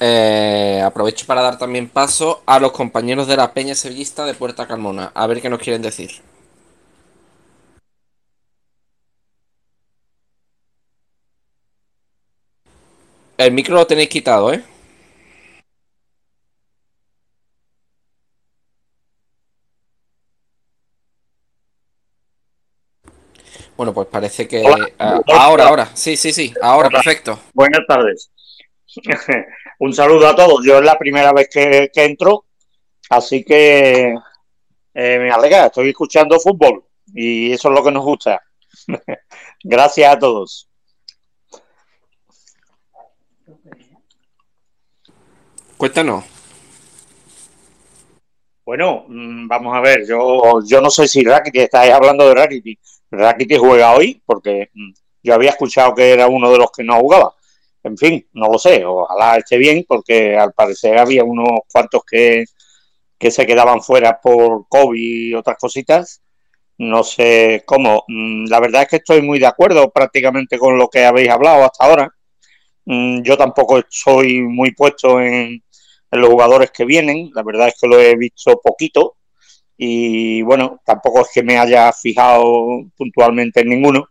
Eh, aprovecho para dar también paso a los compañeros de la Peña Sevillista de Puerta Carmona, a ver qué nos quieren decir. El micro lo tenéis quitado, ¿eh? Bueno, pues parece que ah, ahora, ahora, sí, sí, sí, ahora, perfecto. Buenas tardes. Un saludo a todos. Yo es la primera vez que, entro, así que eh, me alegra, estoy escuchando fútbol y eso es lo que nos gusta. Gracias a todos. Cuéntanos. Bueno, mm, vamos a ver, yo, yo no sé si Rakitic, estáis hablando de Rakitic. Rakitic juega hoy porque mm, yo había escuchado que era uno de los que no jugaba. En fin, no lo sé, ojalá esté bien porque al parecer había unos cuantos que, que se quedaban fuera por COVID y otras cositas. No sé cómo. Mm, la verdad es que estoy muy de acuerdo prácticamente con lo que habéis hablado hasta ahora. Yo tampoco estoy muy puesto en, en los jugadores que vienen. La verdad es que lo he visto poquito y bueno, tampoco es que me haya fijado puntualmente en ninguno.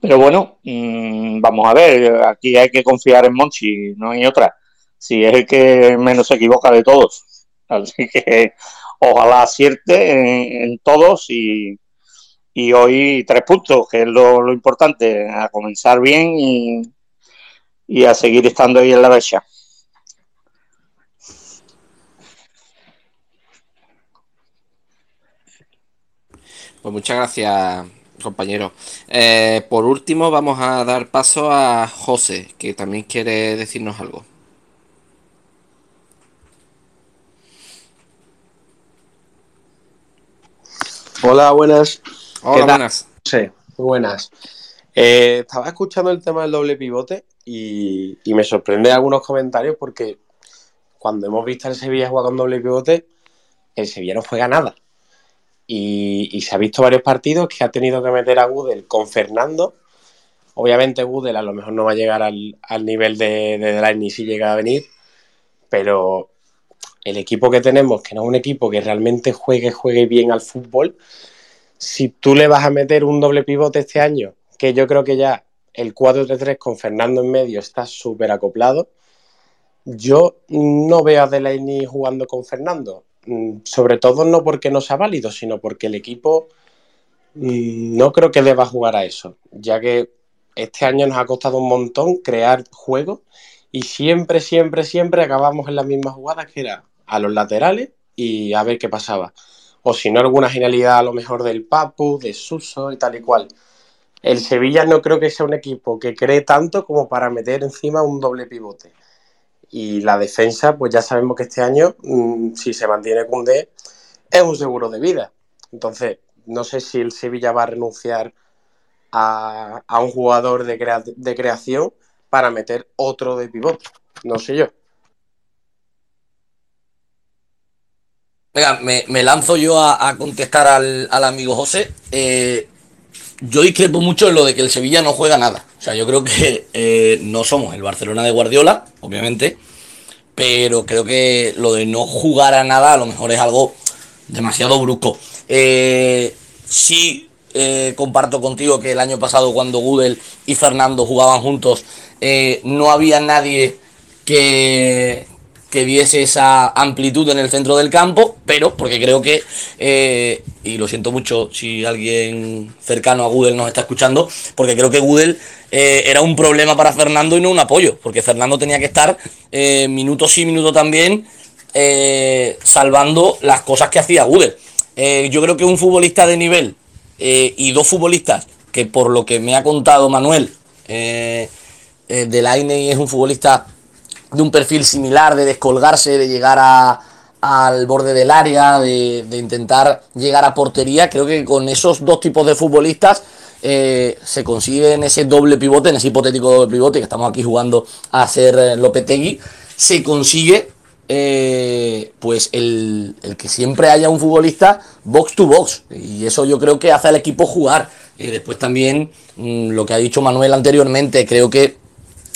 Pero bueno, mmm, vamos a ver, aquí hay que confiar en Monchi, no hay otra. Si es el que menos se equivoca de todos. Así que ojalá acierte en, todos y, y, hoy tres puntos, que es lo, lo importante, a comenzar bien y, y a seguir estando ahí en la brecha. Pues muchas gracias, compañero. Eh, por último, vamos a dar paso a José, que también quiere decirnos algo. Hola, buenas. Hola, buenas. Sí, muy buenas. Eh, estaba escuchando el tema del doble pivote y, y, me sorprende algunos comentarios porque cuando hemos visto al Sevilla jugar con doble pivote, el Sevilla no juega nada. Y, se ha visto varios partidos que ha tenido que meter a Gudel con Fernando. Obviamente Gudel a lo mejor no va a llegar al, nivel de, de ni si llega a venir, pero el equipo que tenemos, que no es un equipo que realmente juegue, juegue bien al fútbol, si tú le vas a meter un doble pivote este año, que yo creo que ya el 4-3-3 con Fernando en medio está súper acoplado, yo no veo a Delaney jugando con Fernando. Mm, sobre todo no porque no sea válido, sino porque el equipo mm, no creo que deba jugar a eso, ya que este año nos ha costado un montón crear juego y siempre, siempre, siempre acabamos en las mismas jugadas que era a los laterales y a ver qué pasaba. O si no, alguna genialidad a lo mejor del Papu, de Suso y tal y cual. El Sevilla no creo que sea un equipo que cree tanto como para meter encima un doble pivote. Y la defensa, pues ya sabemos que este año, mm, si se mantiene D es un seguro de vida. Entonces, no sé si el Sevilla va a renunciar a, un jugador de, de creación para meter otro de pivote. No sé yo. Venga, me, lanzo yo a, contestar al, amigo José. Eh, yo discrepo mucho en lo de que el Sevilla no juega nada. O sea, yo creo que eh, no somos el Barcelona de Guardiola, obviamente, pero creo que lo de no jugar a nada a lo mejor es algo demasiado brusco. Eh, sí eh, comparto contigo que el año pasado cuando Gudel y Fernando jugaban juntos, no había nadie que, que viese esa amplitud en el centro del campo, pero porque creo que, eh, y lo siento mucho si alguien cercano a Gudel nos está escuchando, porque creo que Gudel eh, era un problema para Fernando y no un apoyo, porque Fernando tenía que estar eh, minuto sí, minuto también, salvando las cosas que hacía Gudel. yo creo que un futbolista de nivel y dos futbolistas, que por lo que me ha contado Manuel, eh, Delaine es un futbolista de un perfil similar, de descolgarse, de llegar a, al borde del área, de, intentar llegar a portería. Creo que con esos dos tipos de futbolistas eh, se consigue en ese doble pivote, en ese hipotético doble pivote que estamos aquí jugando a hacer eh, Lopetegui, se consigue eh, pues el, el, que siempre haya un futbolista box to box. Y eso yo creo que hace al equipo jugar. Y después también mm, lo que ha dicho Manuel anteriormente, creo que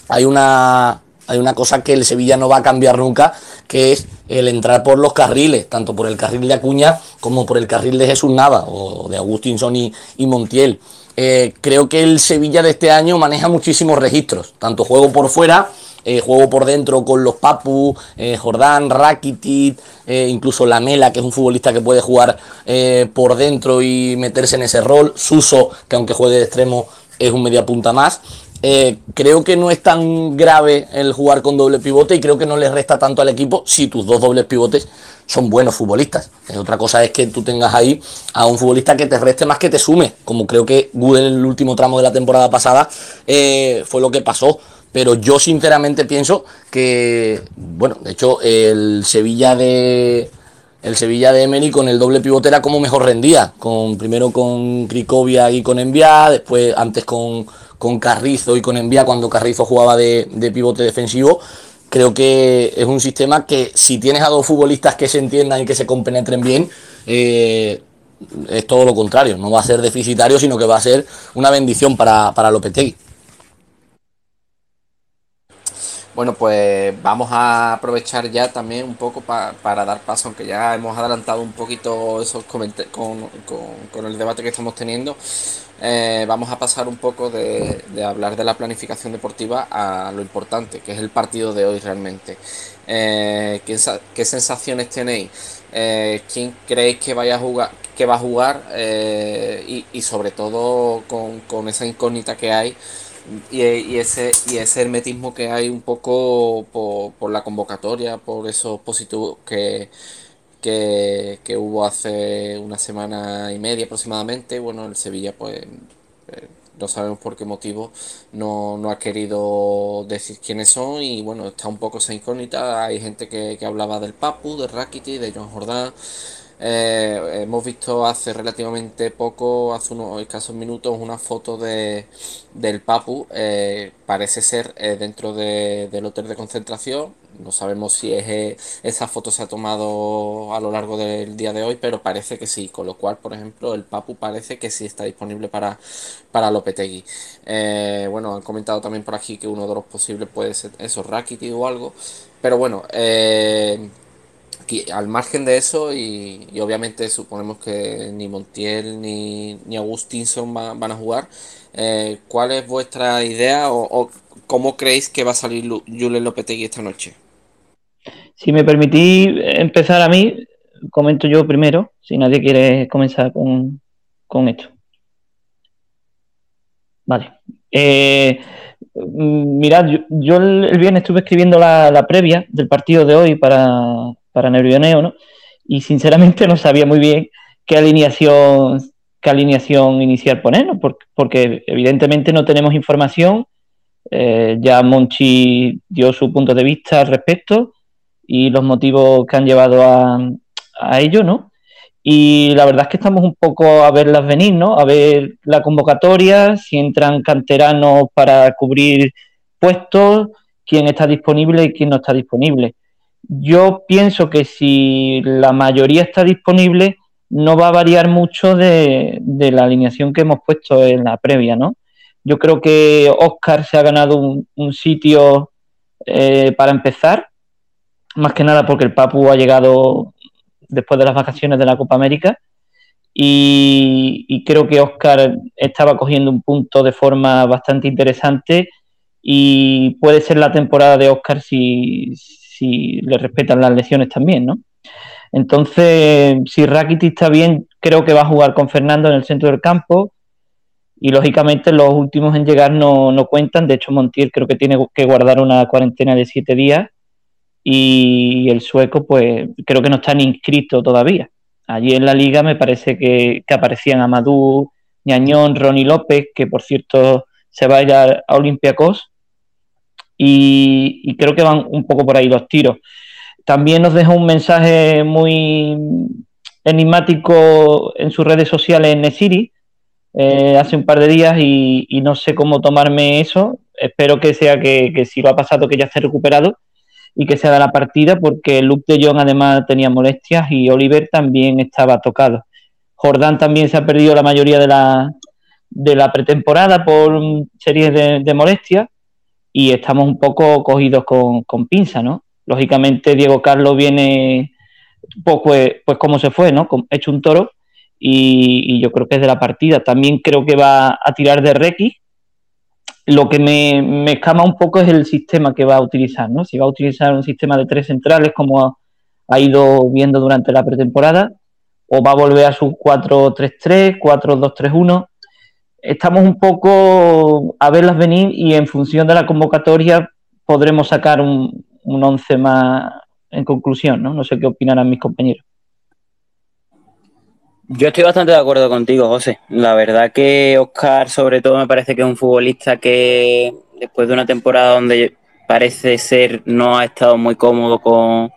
hay una hay una cosa que el Sevilla no va a cambiar nunca, que es el entrar por los carriles, tanto por el carril de Acuña como por el carril de Jesús Nava o de Agustinson y, Montiel. Eh, creo que el Sevilla de este año maneja muchísimos registros, tanto juego por fuera eh, juego por dentro con los Papu, eh, Jordán, Rakitic, incluso Lamela, que es un futbolista que puede jugar por dentro y meterse en ese rol, Suso, que aunque juegue de extremo es un media punta más. Creo que no es tan grave el jugar con doble pivote y creo que no le resta tanto al equipo si tus dos dobles pivotes son buenos futbolistas. otra cosa es que tú tengas ahí a un futbolista que te reste más que te sume, como creo que Google en el último tramo de la temporada pasada fue lo que pasó. Pero yo sinceramente pienso que, bueno, de hecho el Sevilla de el Sevilla de Emery con el doble pivote era como mejor rendía, con primero con Cricovia y con Envía, después antes con, con Carrizo y con Envía cuando Carrizo jugaba de, pivote defensivo. Creo que es un sistema que si tienes a dos futbolistas que se entiendan y que se compenetren bien, eh, es todo lo contrario, no va a ser deficitario, sino que va a ser una bendición para, para Lopetegui. Bueno, pues vamos a aprovechar ya también un poco para dar paso, aunque ya hemos adelantado un poquito esos comentarios con, el debate que estamos teniendo. Eh, vamos a pasar un poco de, hablar de la planificación deportiva a lo importante, que es el partido de hoy realmente. Eh, ¿qué, sensaciones tenéis? Eh, ¿Quién creéis que vaya a jugar, que va a jugar? Y, sobre todo con, con esa incógnita que hay y, ese, y ese hermetismo que hay un poco por, la convocatoria, por esos positivos que, que, hubo hace una semana y media aproximadamente. Bueno, el Sevilla, pues eh, no sabemos por qué motivo no, no, ha querido decir quiénes son y bueno, está un poco esa incógnita. Hay gente que, que hablaba del Papu, de Rakiti, de John Jordán. Eh, hemos visto hace relativamente poco, hace unos escasos minutos, una foto de, del Papu. Eh, parece ser eh, dentro del hotel de concentración. No sabemos si es, esa foto se ha tomado a lo largo del día de hoy, pero parece que sí. Con lo cual, por ejemplo, el Papu parece que sí está disponible para, para Lopetegui. bueno, han comentado también por aquí que uno de los posibles puede ser eso, Rakiti o algo. Pero bueno, al margen de eso, y, obviamente suponemos que ni Montiel ni, ni Agustinson van a jugar, eh, ¿cuál es vuestra idea o, cómo creéis que va a salir Julen Lopetegui esta noche? Si me permitís empezar a mí, comento yo primero, si nadie quiere comenzar con, esto. Vale. Eh, mirad, yo, el, viernes estuve escribiendo la, previa del partido de hoy para, para Nervioneo, ¿no? Y sinceramente no sabía muy bien qué alineación, qué alineación inicial poner, porque, evidentemente no tenemos información. Eh, ya Monchi dio su punto de vista al respecto y los motivos que han llevado a, a ello, ¿no? Y la verdad es que estamos un poco a verlas venir, ¿no? A ver la convocatoria, si entran canteranos para cubrir puestos, quién está disponible y quién no está disponible. Yo pienso que si la mayoría está disponible, no va a variar mucho de, la alineación que hemos puesto en la previa, ¿no? Yo creo que Oscar se ha ganado un, sitio eh, para empezar, más que nada porque el Papu ha llegado después de las vacaciones de la Copa América y, creo que Oscar estaba cogiendo un punto de forma bastante interesante y puede ser la temporada de Oscar si le respetan las lesiones también, ¿no? Entonces, si Rakiti está bien, creo que va a jugar con Fernando en el centro del campo. Y lógicamente los últimos en llegar no, cuentan. De hecho, Montiel creo que tiene que guardar una cuarentena de siete días. Y el sueco, pues creo que no está ni inscrito todavía. Allí en la liga me parece que, aparecían Amadou, Ñañón, Ronnie López, que por cierto se va a ir a Olympiacos y, creo que van un poco por ahí los tiros. También nos deja un mensaje muy enigmático en sus redes sociales en Nesiri eh, hace un par de días y, no sé cómo tomarme eso. Espero que sea que, si lo ha pasado que ya esté recuperado y que se haga la partida porque Luke de Jong además tenía molestias y Oliver también estaba tocado. Jordán también se ha perdido la mayoría de la, de la pretemporada por series de molestias y estamos un poco cogidos con, con pinza, ¿no? Lógicamente Diego Carlos viene, pues, pues, pues como se fue, ¿no? Hecho un toro y, yo creo que es de la partida. También creo que va a tirar de Requi lo que me, me, escama un poco es el sistema que va a utilizar, ¿no? Si va a utilizar un sistema de tres centrales como ha, ido viendo durante la pretemporada, o va a volver a su 4-3-3, 4-2-3-1. Estamos un poco a verlas venir y en función de la convocatoria podremos sacar un, un once más en conclusión, ¿no? No sé qué opinarán mis compañeros. Yo estoy bastante de acuerdo contigo, José. La verdad que Oscar, sobre todo, me parece que es un futbolista que después de una temporada donde parece ser no ha estado muy cómodo con,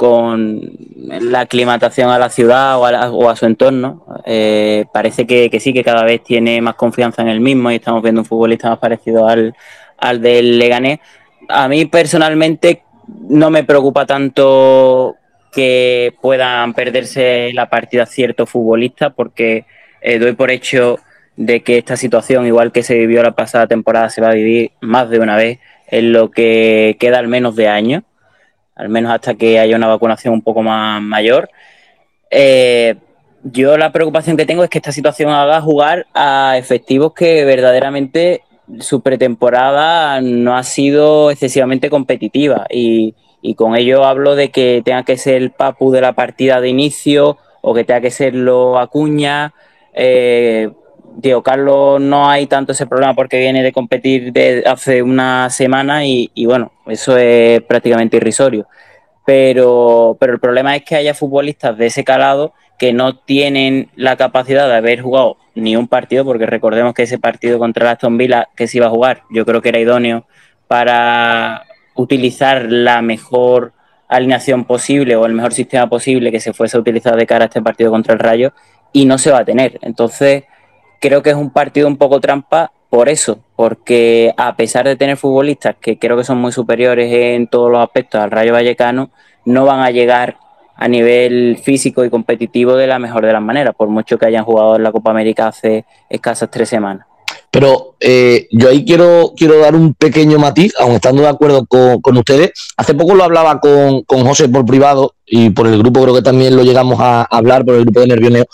con la aclimatación a la ciudad o a, su entorno, eh, parece que, sí, que cada vez tiene más confianza en el mismo y estamos viendo un futbolista más parecido al, al del Leganés. A mí personalmente no me preocupa tanto que puedan perderse la partida ciertos futbolistas, porque eh, doy por hecho de que esta situación, igual que se vivió la pasada temporada, se va a vivir más de una vez en lo que queda al menos de año, al menos hasta que haya una vacunación un poco más mayor. Eh, yo la preocupación que tengo es que esta situación haga jugar a efectivos que verdaderamente su pretemporada no ha sido excesivamente competitiva y, con ello hablo de que tenga que ser el Papu de la partida de inicio o que tenga que ser lo Acuña. Eh, Diego Carlos no hay tanto ese problema porque viene de competir de hace una semana y, bueno, eso es prácticamente irrisorio. Pero, pero el problema es que haya futbolistas de ese calado que no tienen la capacidad de haber jugado ni un partido, porque recordemos que ese partido contra Aston Villa que se iba a jugar, yo creo que era idóneo para utilizar la mejor alineación posible o el mejor sistema posible que se fuese a utilizar de cara a este partido contra el Rayo y no se va a tener. Entonces, creo que es un partido un poco trampa por eso, porque a pesar de tener futbolistas que creo que son muy superiores en todos los aspectos al Rayo Vallecano, no van a llegar a nivel físico y competitivo de la mejor de las maneras, por mucho que hayan jugado en la Copa América hace escasas tres semanas. Pero eh, yo ahí quiero, quiero dar un pequeño matiz, aun estando de acuerdo con, ustedes. Hace poco lo hablaba con, José por privado y por el grupo creo que también lo llegamos a hablar, por el grupo de Nervioneo.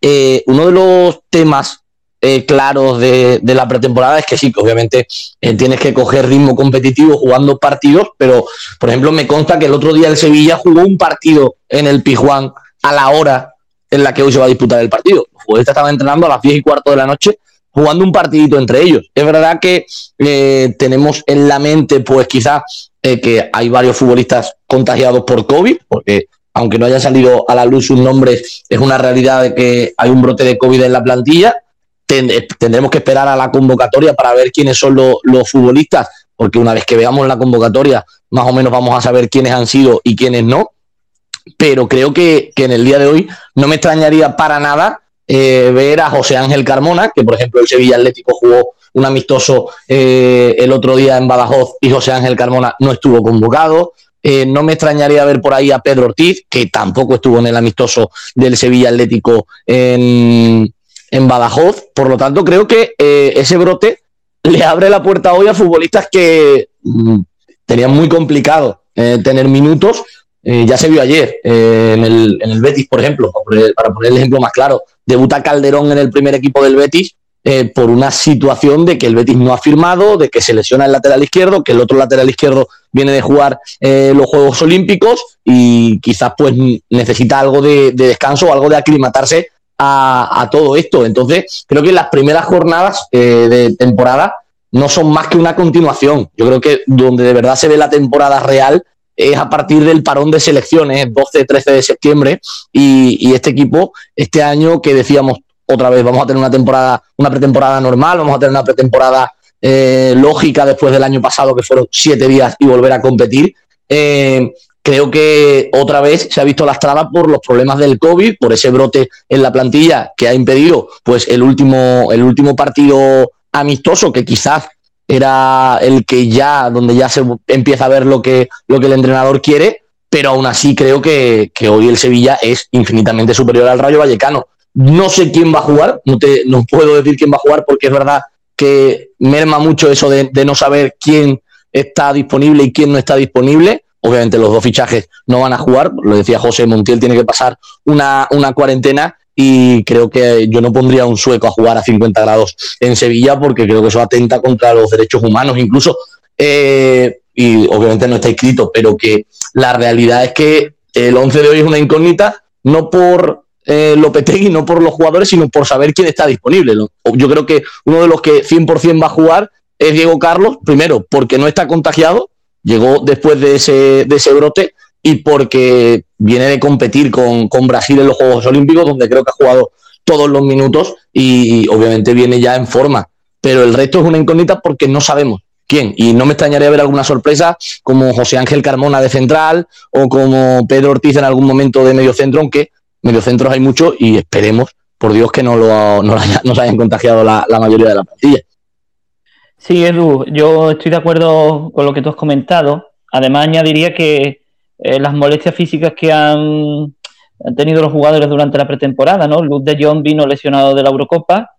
Eh, uno de los temas eh, claros de, la pretemporada es que sí, que obviamente tienes que coger ritmo competitivo jugando partidos, pero por ejemplo me consta que el otro día el Sevilla jugó un partido en el Pijuán a la hora en la que hoy se va a disputar el partido. Los futbolistas estaban entrenando a las 10 y cuarto de la noche jugando un partidito entre ellos. Es verdad que eh, tenemos en la mente, pues quizás, eh, que hay varios futbolistas contagiados por COVID, porque aunque no haya salido a la luz sus nombres, es una realidad de que hay un brote de COVID en la plantilla. Eh, tendremos que esperar a la convocatoria para ver quiénes son los futbolistas, porque una vez que veamos la convocatoria, más o menos vamos a saber quiénes han sido y quiénes no. Pero creo que, en el día de hoy no me extrañaría para nada eh, ver a José Ángel Carmona, que por ejemplo el Sevilla Atlético jugó un amistoso eh, el otro día en Badajoz y José Ángel Carmona no estuvo convocado. No me extrañaría ver por ahí a Pedro Ortiz, que tampoco estuvo en el amistoso del Sevilla Atlético en, en Badajoz. Por lo tanto, creo que ese brote le abre la puerta hoy a futbolistas que mm, tenían muy complicado tener minutos eh, ya se vio ayer eh, en, el, en, el, Betis, por ejemplo, para poner el ejemplo más claro. Debuta Calderón en el primer equipo del Betis eh, por una situación de que el Betis no ha firmado, de que se lesiona el lateral izquierdo, que el otro lateral izquierdo viene de jugar los Juegos Olímpicos y quizás pues necesita algo de, descanso o algo de aclimatarse a, todo esto. Entonces, creo que las primeras jornadas de temporada no son más que una continuación. Yo creo que donde de verdad se ve la temporada real es a partir del parón de selecciones, 12-13 de septiembre, y, este equipo, este año que decíamos otra vez, vamos a tener una temporada, una pretemporada normal, vamos a tener una pretemporada eh, lógica después del año pasado, que fueron siete días y volver a competir. Eh, creo que otra vez se ha visto lastrada por los problemas del COVID, por ese brote en la plantilla que ha impedido pues el último, el último partido amistoso que quizás era el que ya, donde ya se empieza a ver lo que, lo que el entrenador quiere, pero aún así creo que, hoy el Sevilla es infinitamente superior al Rayo Vallecano. No sé quién va a jugar, no, te, no puedo decir quién va a jugar porque es verdad que merma mucho eso de, no saber quién está disponible y quién no está disponible. Obviamente los dos fichajes no van a jugar, lo decía José Montiel, tiene que pasar una, una cuarentena y creo que yo no pondría un sueco a jugar a 50 grados en Sevilla porque creo que eso atenta contra los derechos humanos, incluso, eh, y obviamente no está escrito, pero que la realidad es que el 11 de hoy es una incógnita, no por eh, Lopetegui, no por los jugadores, sino por saber quién está disponible. Yo creo que uno de los que 100% va a jugar es Diego Carlos, primero porque no está contagiado, llegó después de ese, de ese brote, y porque viene de competir con, Brasil en los Juegos Olímpicos, donde creo que ha jugado todos los minutos y, obviamente viene ya en forma. Pero el resto es una incógnita porque no sabemos quién. Y no me extrañaría ver alguna sorpresa como José Ángel Carmona de central o como Pedro Ortiz en algún momento de medio centro, aunque mediocentros hay muchos y esperemos, por Dios, que no, lo, no, se hayan contagiado la, la mayoría de la plantilla. Sí, Edu, yo estoy de acuerdo con lo que tú has comentado. Además, añadiría que eh, las molestias físicas que han, tenido los jugadores durante la pretemporada, ¿no? Luz de Jong vino lesionado de la Eurocopa.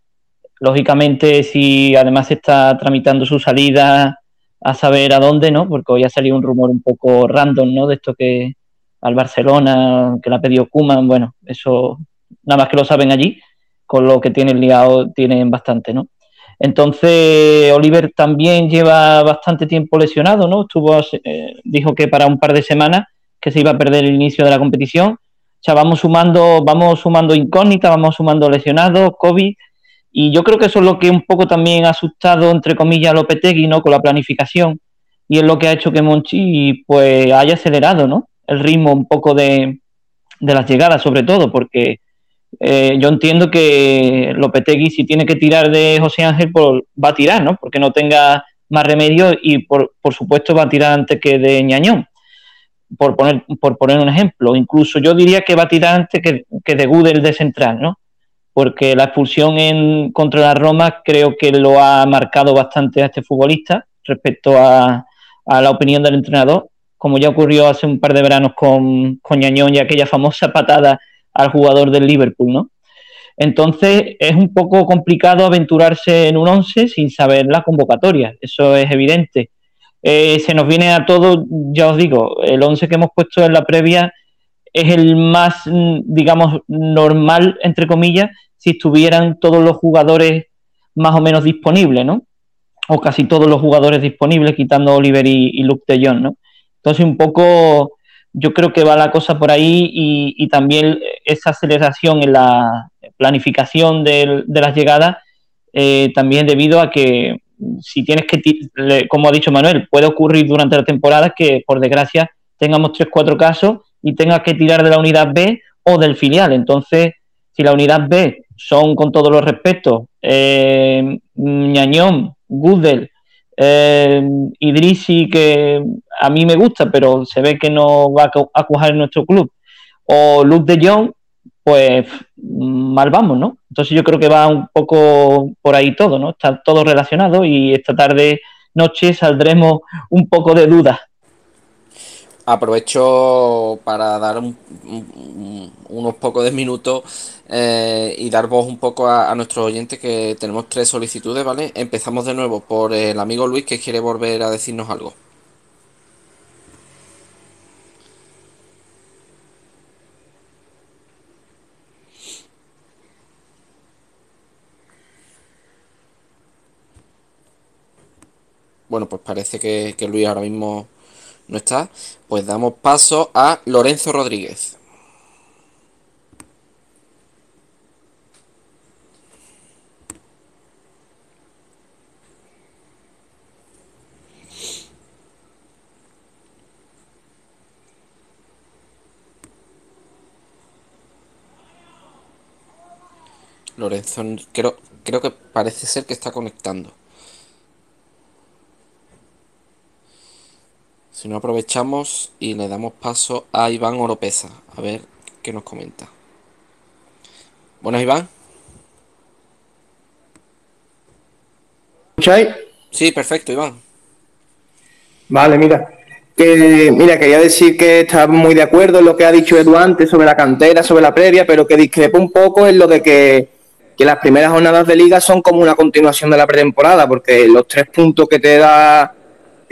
Lógicamente, si además está tramitando su salida a saber a dónde, ¿no? Porque hoy ha salido un rumor un poco random, ¿no? De esto que al Barcelona, que le ha pedido Kuman, bueno, eso nada más que lo saben allí, con lo que tienen liado tienen bastante, ¿no? Entonces, Oliver también lleva bastante tiempo lesionado, ¿no? Estuvo, eh, dijo que para un par de semanas que se iba a perder el inicio de la competición. O sea, vamos sumando, vamos sumando incógnitas, vamos sumando lesionados, COVID, y yo creo que eso es lo que un poco también ha asustado, entre comillas, a Lopetegui, ¿no? Con la planificación, y es lo que ha hecho que Monchi, pues, haya acelerado, ¿no? El ritmo un poco de, de las llegadas, sobre todo, porque eh, yo entiendo que Lopetegui, si tiene que tirar de José Ángel, pues, va a tirar, ¿no? Porque no tenga más remedio y, por, por supuesto, va a tirar antes que de Ñañón por poner, por poner un ejemplo. Incluso yo diría que va a tirar antes que, que de Gudel de central, ¿no? Porque la expulsión en, contra la Roma creo que lo ha marcado bastante a este futbolista respecto a, a la opinión del entrenador, como ya ocurrió hace un par de veranos con, con Ñañón y aquella famosa patada al jugador del Liverpool, ¿no? Entonces es un poco complicado aventurarse en un 11 sin saber la convocatoria, eso es evidente. Eh, se nos viene a todos, ya os digo, el 11 que hemos puesto en la previa es el más, mm, digamos, normal, entre comillas, si estuvieran todos los jugadores más o menos disponibles, ¿no? O casi todos los jugadores disponibles, quitando Oliver y, Luke de Jong, ¿no? Entonces, un poco, yo creo que va la cosa por ahí y, también esa aceleración en la planificación de, las llegadas, eh, también debido a que si tienes que, como ha dicho Manuel, puede ocurrir durante la temporada que, por desgracia, tengamos tres, cuatro casos y tengas que tirar de la unidad B o del filial. Entonces, si la unidad B son, con todos los respetos, eh, Ñañón, Gudel, eh, Idrisi, que a mí me gusta, pero se ve que no va a cuajar en nuestro club, o Luke de Jong, pues mal vamos, ¿no? Entonces yo creo que va un poco por ahí todo, ¿no? Está todo relacionado y esta tarde, noche, saldremos un poco de dudas. Aprovecho para dar unos pocos de minutos eh, y dar voz un poco a, a, nuestros oyentes que tenemos tres solicitudes, ¿vale? Empezamos de nuevo por el amigo Luis que quiere volver a decirnos algo. Bueno, pues parece que, Luis ahora mismo no está. Pues damos paso a Lorenzo Rodríguez. Lorenzo, creo, creo que parece ser que está conectando. Si no aprovechamos y le damos paso a Iván Oropesa, a ver qué nos comenta. Buenas, Iván. ¿Escucháis? Sí, perfecto, Iván. Vale, mira. Que, mira, quería decir que está muy de acuerdo en lo que ha dicho Edu antes sobre la cantera, sobre la previa, pero que discrepo un poco en lo de que, que las primeras jornadas de liga son como una continuación de la pretemporada, porque los tres puntos que te da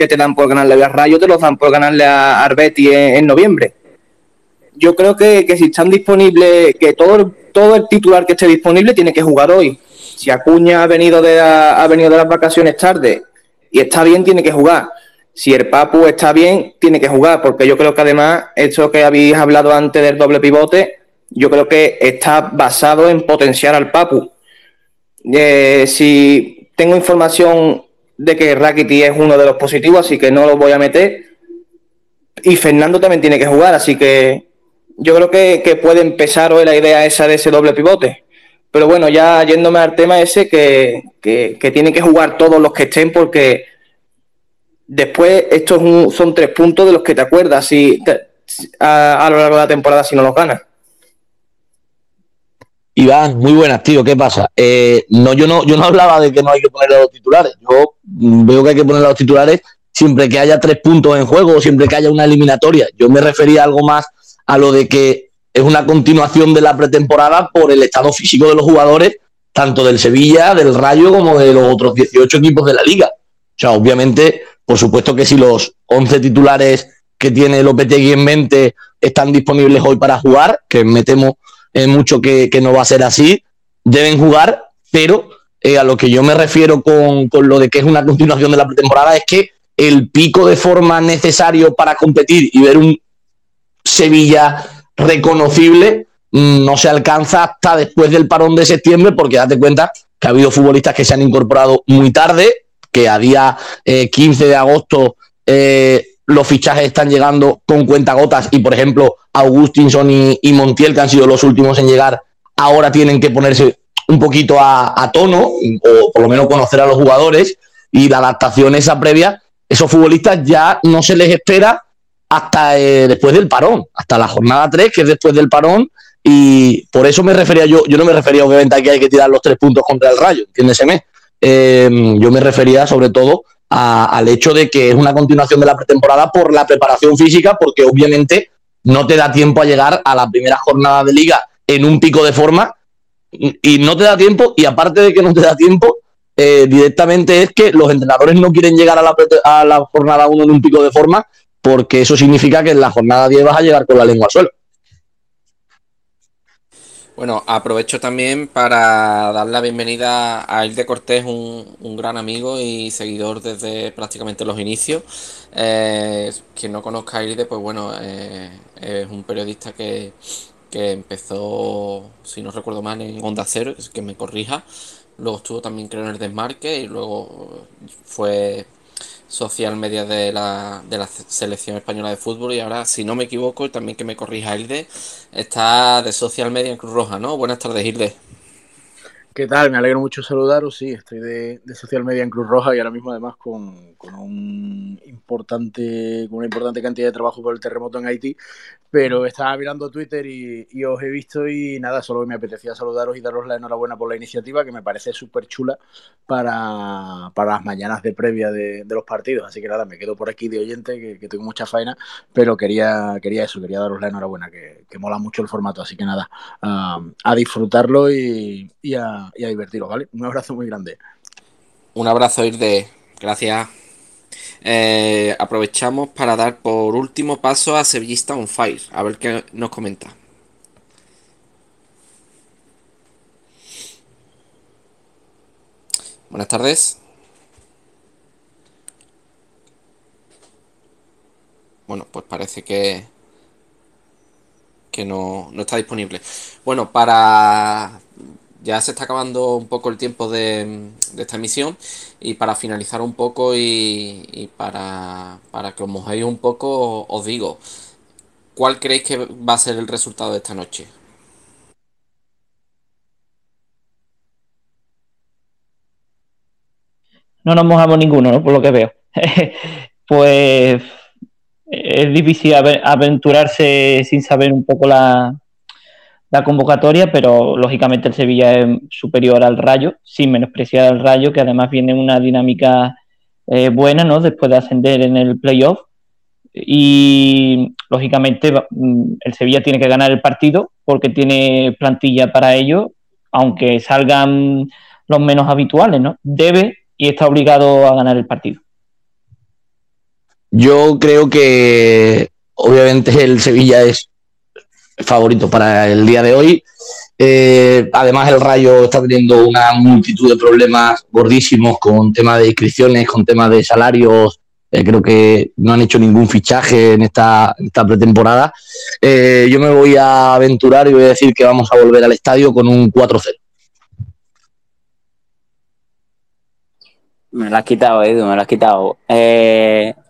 que te dan por ganarle a Rayo, te los dan por ganarle a Arbeti en, noviembre. Yo creo que, si están disponibles, que todo todo el titular que esté disponible tiene que jugar hoy. Si Acuña ha venido de, ha venido de las vacaciones tarde y está bien, tiene que jugar. Si el Papu está bien, tiene que jugar, porque yo creo que además, esto que habéis hablado antes del doble pivote, yo creo que está basado en potenciar al Papu. Eh, si tengo información de que Rakiti es uno de los positivos, así que no lo voy a meter. Y Fernando también tiene que jugar, así que yo creo que, puede empezar hoy la idea esa de ese doble pivote. Pero bueno, ya yéndome al tema ese, que, que, tienen que jugar todos los que estén, porque después estos son tres puntos de los que te acuerdas si, a, lo largo de la temporada si no los ganas. Iván, muy buenas, tío. ¿Qué pasa? Eh, no, yo no, yo no hablaba de que no hay que poner a los titulares. Yo veo que hay que poner a los titulares siempre que haya tres puntos en juego o siempre que haya una eliminatoria. Yo me refería algo más a lo de que es una continuación de la pretemporada por el estado físico de los jugadores, tanto del Sevilla, del Rayo, como de los otros 18 equipos de la liga. O sea, obviamente, por supuesto que si los 11 titulares que tiene Lopetegui en mente están disponibles hoy para jugar, que me temo eh, mucho que, no va a ser así, deben jugar, pero eh, a lo que yo me refiero con, con lo de que es una continuación de la pretemporada es que el pico de forma necesario para competir y ver un Sevilla reconocible mm, no se alcanza hasta después del parón de septiembre, porque date cuenta que ha habido futbolistas que se han incorporado muy tarde, que a día 15 eh, de agosto eh, los fichajes están llegando con cuentagotas y, por ejemplo, Augustinson y, Montiel, que han sido los últimos en llegar, ahora tienen que ponerse un poquito a, tono, o por lo menos conocer a los jugadores, y la adaptación esa previa, esos futbolistas ya no se les espera hasta eh, después del parón, hasta la jornada 3, que es después del parón, y por eso me refería yo, yo no me refería obviamente a que hay que tirar los tres puntos contra el Rayo, entiéndeseme. Eh, yo me refería sobre todo al hecho de que es una continuación de la pretemporada por la preparación física, porque obviamente no te da tiempo a llegar a la primera jornada de liga en un pico de forma y no te da tiempo, y aparte de que no te da tiempo, eh, directamente es que los entrenadores no quieren llegar a la, a la jornada 1 en un pico de forma porque eso significa que en la jornada 10 vas a llegar con la lengua al suelo. Bueno, aprovecho también para dar la bienvenida a Ilde Cortés, un, gran amigo y seguidor desde prácticamente los inicios. Eh, quien no conozca a Ilde, pues bueno, eh, es un periodista que, que, empezó, si no recuerdo mal, en Onda Cero, que me corrija. Luego estuvo también creo en el Desmarque y luego fue social media de la, de la selección española de fútbol y ahora, si no me equivoco, también que me corrija Hilde, está de social media en Cruz Roja, ¿no? Buenas tardes, Hilde. ¿Qué tal? Me alegro mucho saludaros. Sí, estoy de, social media en Cruz Roja y ahora mismo además con, con, un importante, con una importante cantidad de trabajo por el terremoto en Haití pero estaba mirando Twitter y, os he visto y nada, solo me apetecía saludaros y daros la enhorabuena por la iniciativa que me parece súper chula para, las mañanas de previa de, los partidos. Así que nada, me quedo por aquí de oyente, que, tengo mucha faena, pero quería, quería eso, quería daros la enhorabuena, que, mola mucho el formato. Así que nada, a disfrutarlo y, a, y a divertiros, ¿vale? Un abrazo muy grande. Un abrazo, Irde. Gracias. Eh, aprovechamos para dar por último paso a Sevillista on Fire, a ver qué nos comenta. Buenas tardes. Bueno, pues parece que que no, no está disponible. Bueno, para ya se está acabando un poco el tiempo de, esta emisión y para finalizar un poco y, para, que os mojéis un poco, os digo, ¿cuál creéis que va a ser el resultado de esta noche? No nos mojamos ninguno, ¿no? Por lo que veo. pues es difícil aventurarse sin saber un poco la, la convocatoria, pero lógicamente el Sevilla es superior al Rayo, sin menospreciar al Rayo, que además viene una dinámica eh, buena, ¿no? Después de ascender en el playoff. Y lógicamente mm, el Sevilla tiene que ganar el partido porque tiene plantilla para ello, aunque salgan los menos habituales, ¿no? Debe y está obligado a ganar el partido. Yo creo que obviamente el Sevilla es favorito para el día de hoy. Eh, además, el Rayo está teniendo una multitud de problemas gordísimos con temas de inscripciones, con temas de salarios. Eh, creo que no han hecho ningún fichaje en esta, esta pretemporada. Eh, yo me voy a aventurar y voy a decir que vamos a volver al estadio con un 4-0. Me lo has quitado, Edu, me lo has quitado.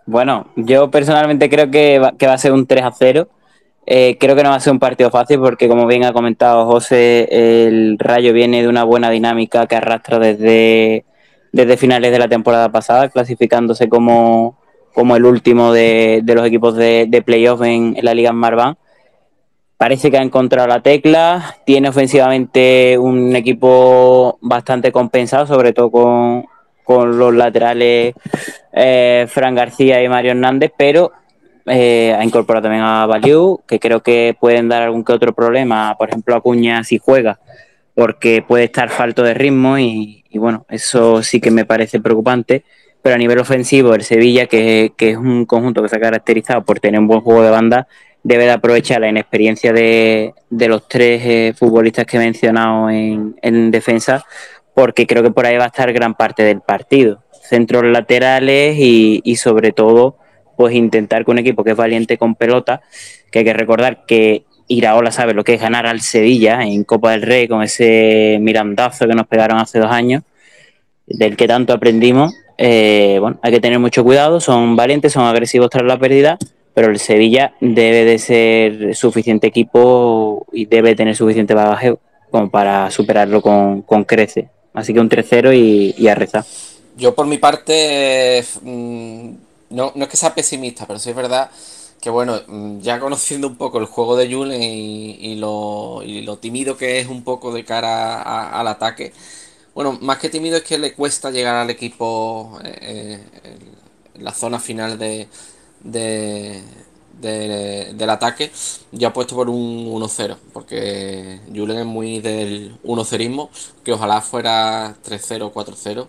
Bueno, yo personalmente creo que va, que va a ser un 3 a 0. Eh, creo que no va a ser un partido fácil porque, como bien ha comentado José, el Rayo viene de una buena dinámica que arrastra desde, desde finales de la temporada pasada, clasificándose como, como el último de, de los equipos de, de playoff en, la Liga Marván. Parece que ha encontrado la tecla, tiene ofensivamente un equipo bastante compensado, sobre todo con, con los laterales eh, Fran García y Mario Hernández, pero eh, ha incorporado también a Baliu, que creo que pueden dar algún que otro problema, por ejemplo, Acuña si juega, porque puede estar falto de ritmo y, y bueno, eso sí que me parece preocupante. Pero a nivel ofensivo, el Sevilla, que, que, es un conjunto que se ha caracterizado por tener un buen juego de banda, debe de aprovechar la inexperiencia de, de los tres eh, futbolistas que he mencionado en, en defensa, porque creo que por ahí va a estar gran parte del partido. Centros laterales y, y sobre todo pues intentar que un equipo que es valiente con pelota, que hay que recordar que Iraola sabe lo que es ganar al Sevilla en Copa del Rey con ese mirandazo que nos pegaron hace dos años, del que tanto aprendimos. Eh, bueno, hay que tener mucho cuidado, son valientes, son agresivos tras la pérdida, pero el Sevilla debe de ser suficiente equipo y debe tener suficiente bagaje como para superarlo con, con crece. Así que un 3-0 y, y, a rezar. Yo por mi parte, mmm, no, no es que sea pesimista, pero sí es verdad que bueno, mm, ya conociendo un poco el juego de Julen y, lo, y tímido que es un poco de cara al ataque, bueno, más que tímido es que le cuesta llegar al equipo eh, en la zona final de, de, de, del ataque, yo apuesto por un 1-0, porque Julen es muy del 1-0ismo, que ojalá fuera 3-0 4-0,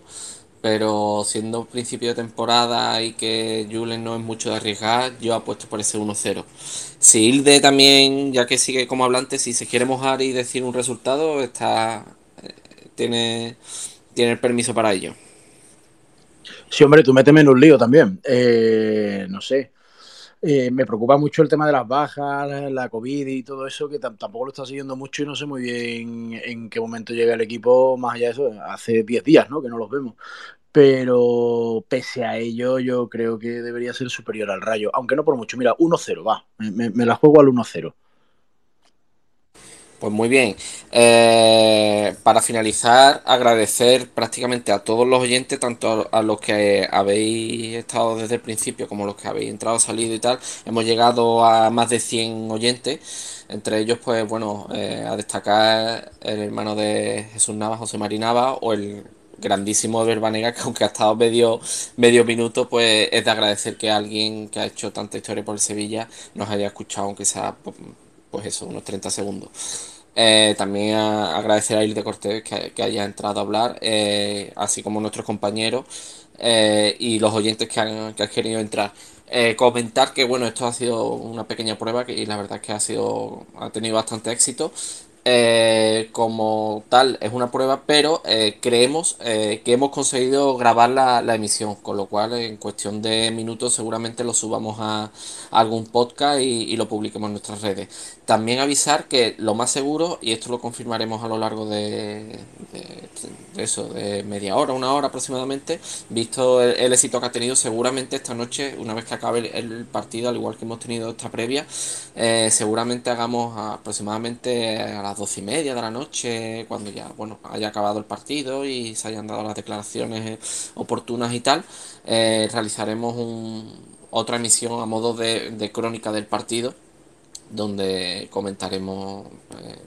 pero siendo principio de temporada y que Julen no es mucho de arriesgar, yo apuesto por ese 1-0. Si Hilde también, ya que sigue como hablante, si se quiere mojar y decir un resultado, está tiene, tiene el permiso para ello. Sí, hombre, tú méteme en un lío también. Eh, no sé. Eh, me preocupa mucho el tema de las bajas, la COVID y todo eso, que tampoco lo está siguiendo mucho y no sé muy bien en qué momento llega el equipo, más allá de eso, hace 10 días, ¿no? Que no los vemos. Pero pese a ello, yo creo que debería ser superior al Rayo, aunque no por mucho. Mira, 1-0, va, me, me, la juego al 1-0. Pues muy bien. Eh, para finalizar, agradecer prácticamente a todos los oyentes, tanto a los que habéis estado desde el principio como los que habéis entrado, salido y tal. Hemos llegado a más de 100 oyentes. Entre ellos, pues bueno, eh, a destacar el hermano de Jesús Nava, José Marinava, o el grandísimo Verbanega, que aunque ha estado medio, medio minuto, pues es de agradecer que alguien que ha hecho tanta historia por Sevilla nos haya escuchado, aunque sea pues eso, unos 30 segundos. Eh, también agradecer a Ilde Cortés que, haya entrado a hablar, eh, así como nuestros compañeros eh, y los oyentes que han, que han querido entrar. comentar que bueno, esto ha sido una pequeña prueba y la verdad es que ha sido ha tenido bastante éxito. Como tal es una prueba, pero creemos que hemos conseguido grabar la, la, emisión, con lo cual en cuestión de minutos seguramente lo subamos a, algún podcast y, lo publiquemos en nuestras redes. También avisar que lo más seguro, y esto lo confirmaremos a lo largo de, de, eso, de media hora, una hora aproximadamente, visto el, éxito que ha tenido, seguramente esta noche, una vez que acabe el, partido, al igual que hemos tenido esta previa, seguramente hagamos aproximadamente a las doce y media de la noche, cuando ya bueno haya acabado el partido y se hayan dado las declaraciones oportunas y tal, eh, realizaremos un, otra emisión a modo de, crónica del partido, donde comentaremos, eh,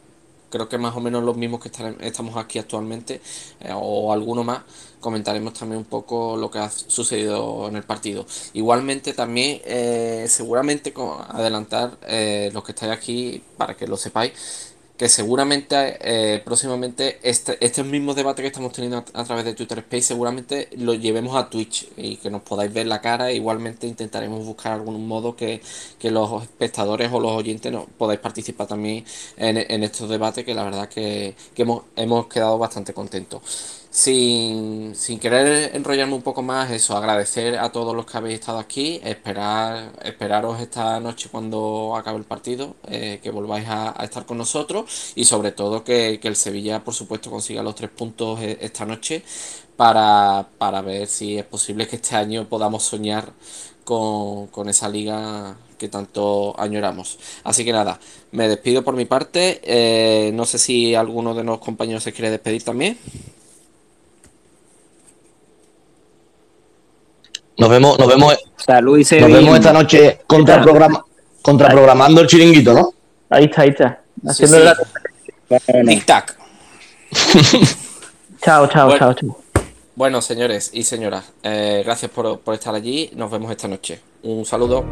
creo que más o menos los mismos que estamos aquí actualmente, eh, o alguno más, comentaremos también un poco lo que ha sucedido en el partido. Igualmente también, eh, seguramente adelantar los que estáis aquí, para que lo sepáis, que seguramente eh, próximamente este, este mismo debate que estamos teniendo a, a, través de Twitter Space seguramente lo llevemos a Twitch y que nos podáis ver la cara. Igualmente intentaremos buscar algún modo que, que los espectadores o los oyentes no, podáis participar también en, en estos debates que la verdad que, que hemos, hemos quedado bastante contentos. Sin, sin, querer enrollarme un poco más, eso, agradecer a todos los que habéis estado aquí, esperar, esperaros esta noche cuando acabe el partido, eh, que volváis a, estar con nosotros y sobre todo que, que, el Sevilla, por supuesto, consiga los tres puntos eh, esta noche para, para ver si es posible que este año podamos soñar con, con esa liga que tanto añoramos. Así que nada, me despido por mi parte, eh, no sé si alguno de los compañeros se quiere despedir también. Nos vemos, nos vemos, Salud y nos vemos esta noche contraprograma, contraprogramando el chiringuito, ¿no? Ahí está, ahí está. Haciendo sí, sí. La... Tic tac. chao, chao, bueno, chao, chao. Bueno, señores y señoras, eh, gracias por, por estar allí. Nos vemos esta noche. Un saludo.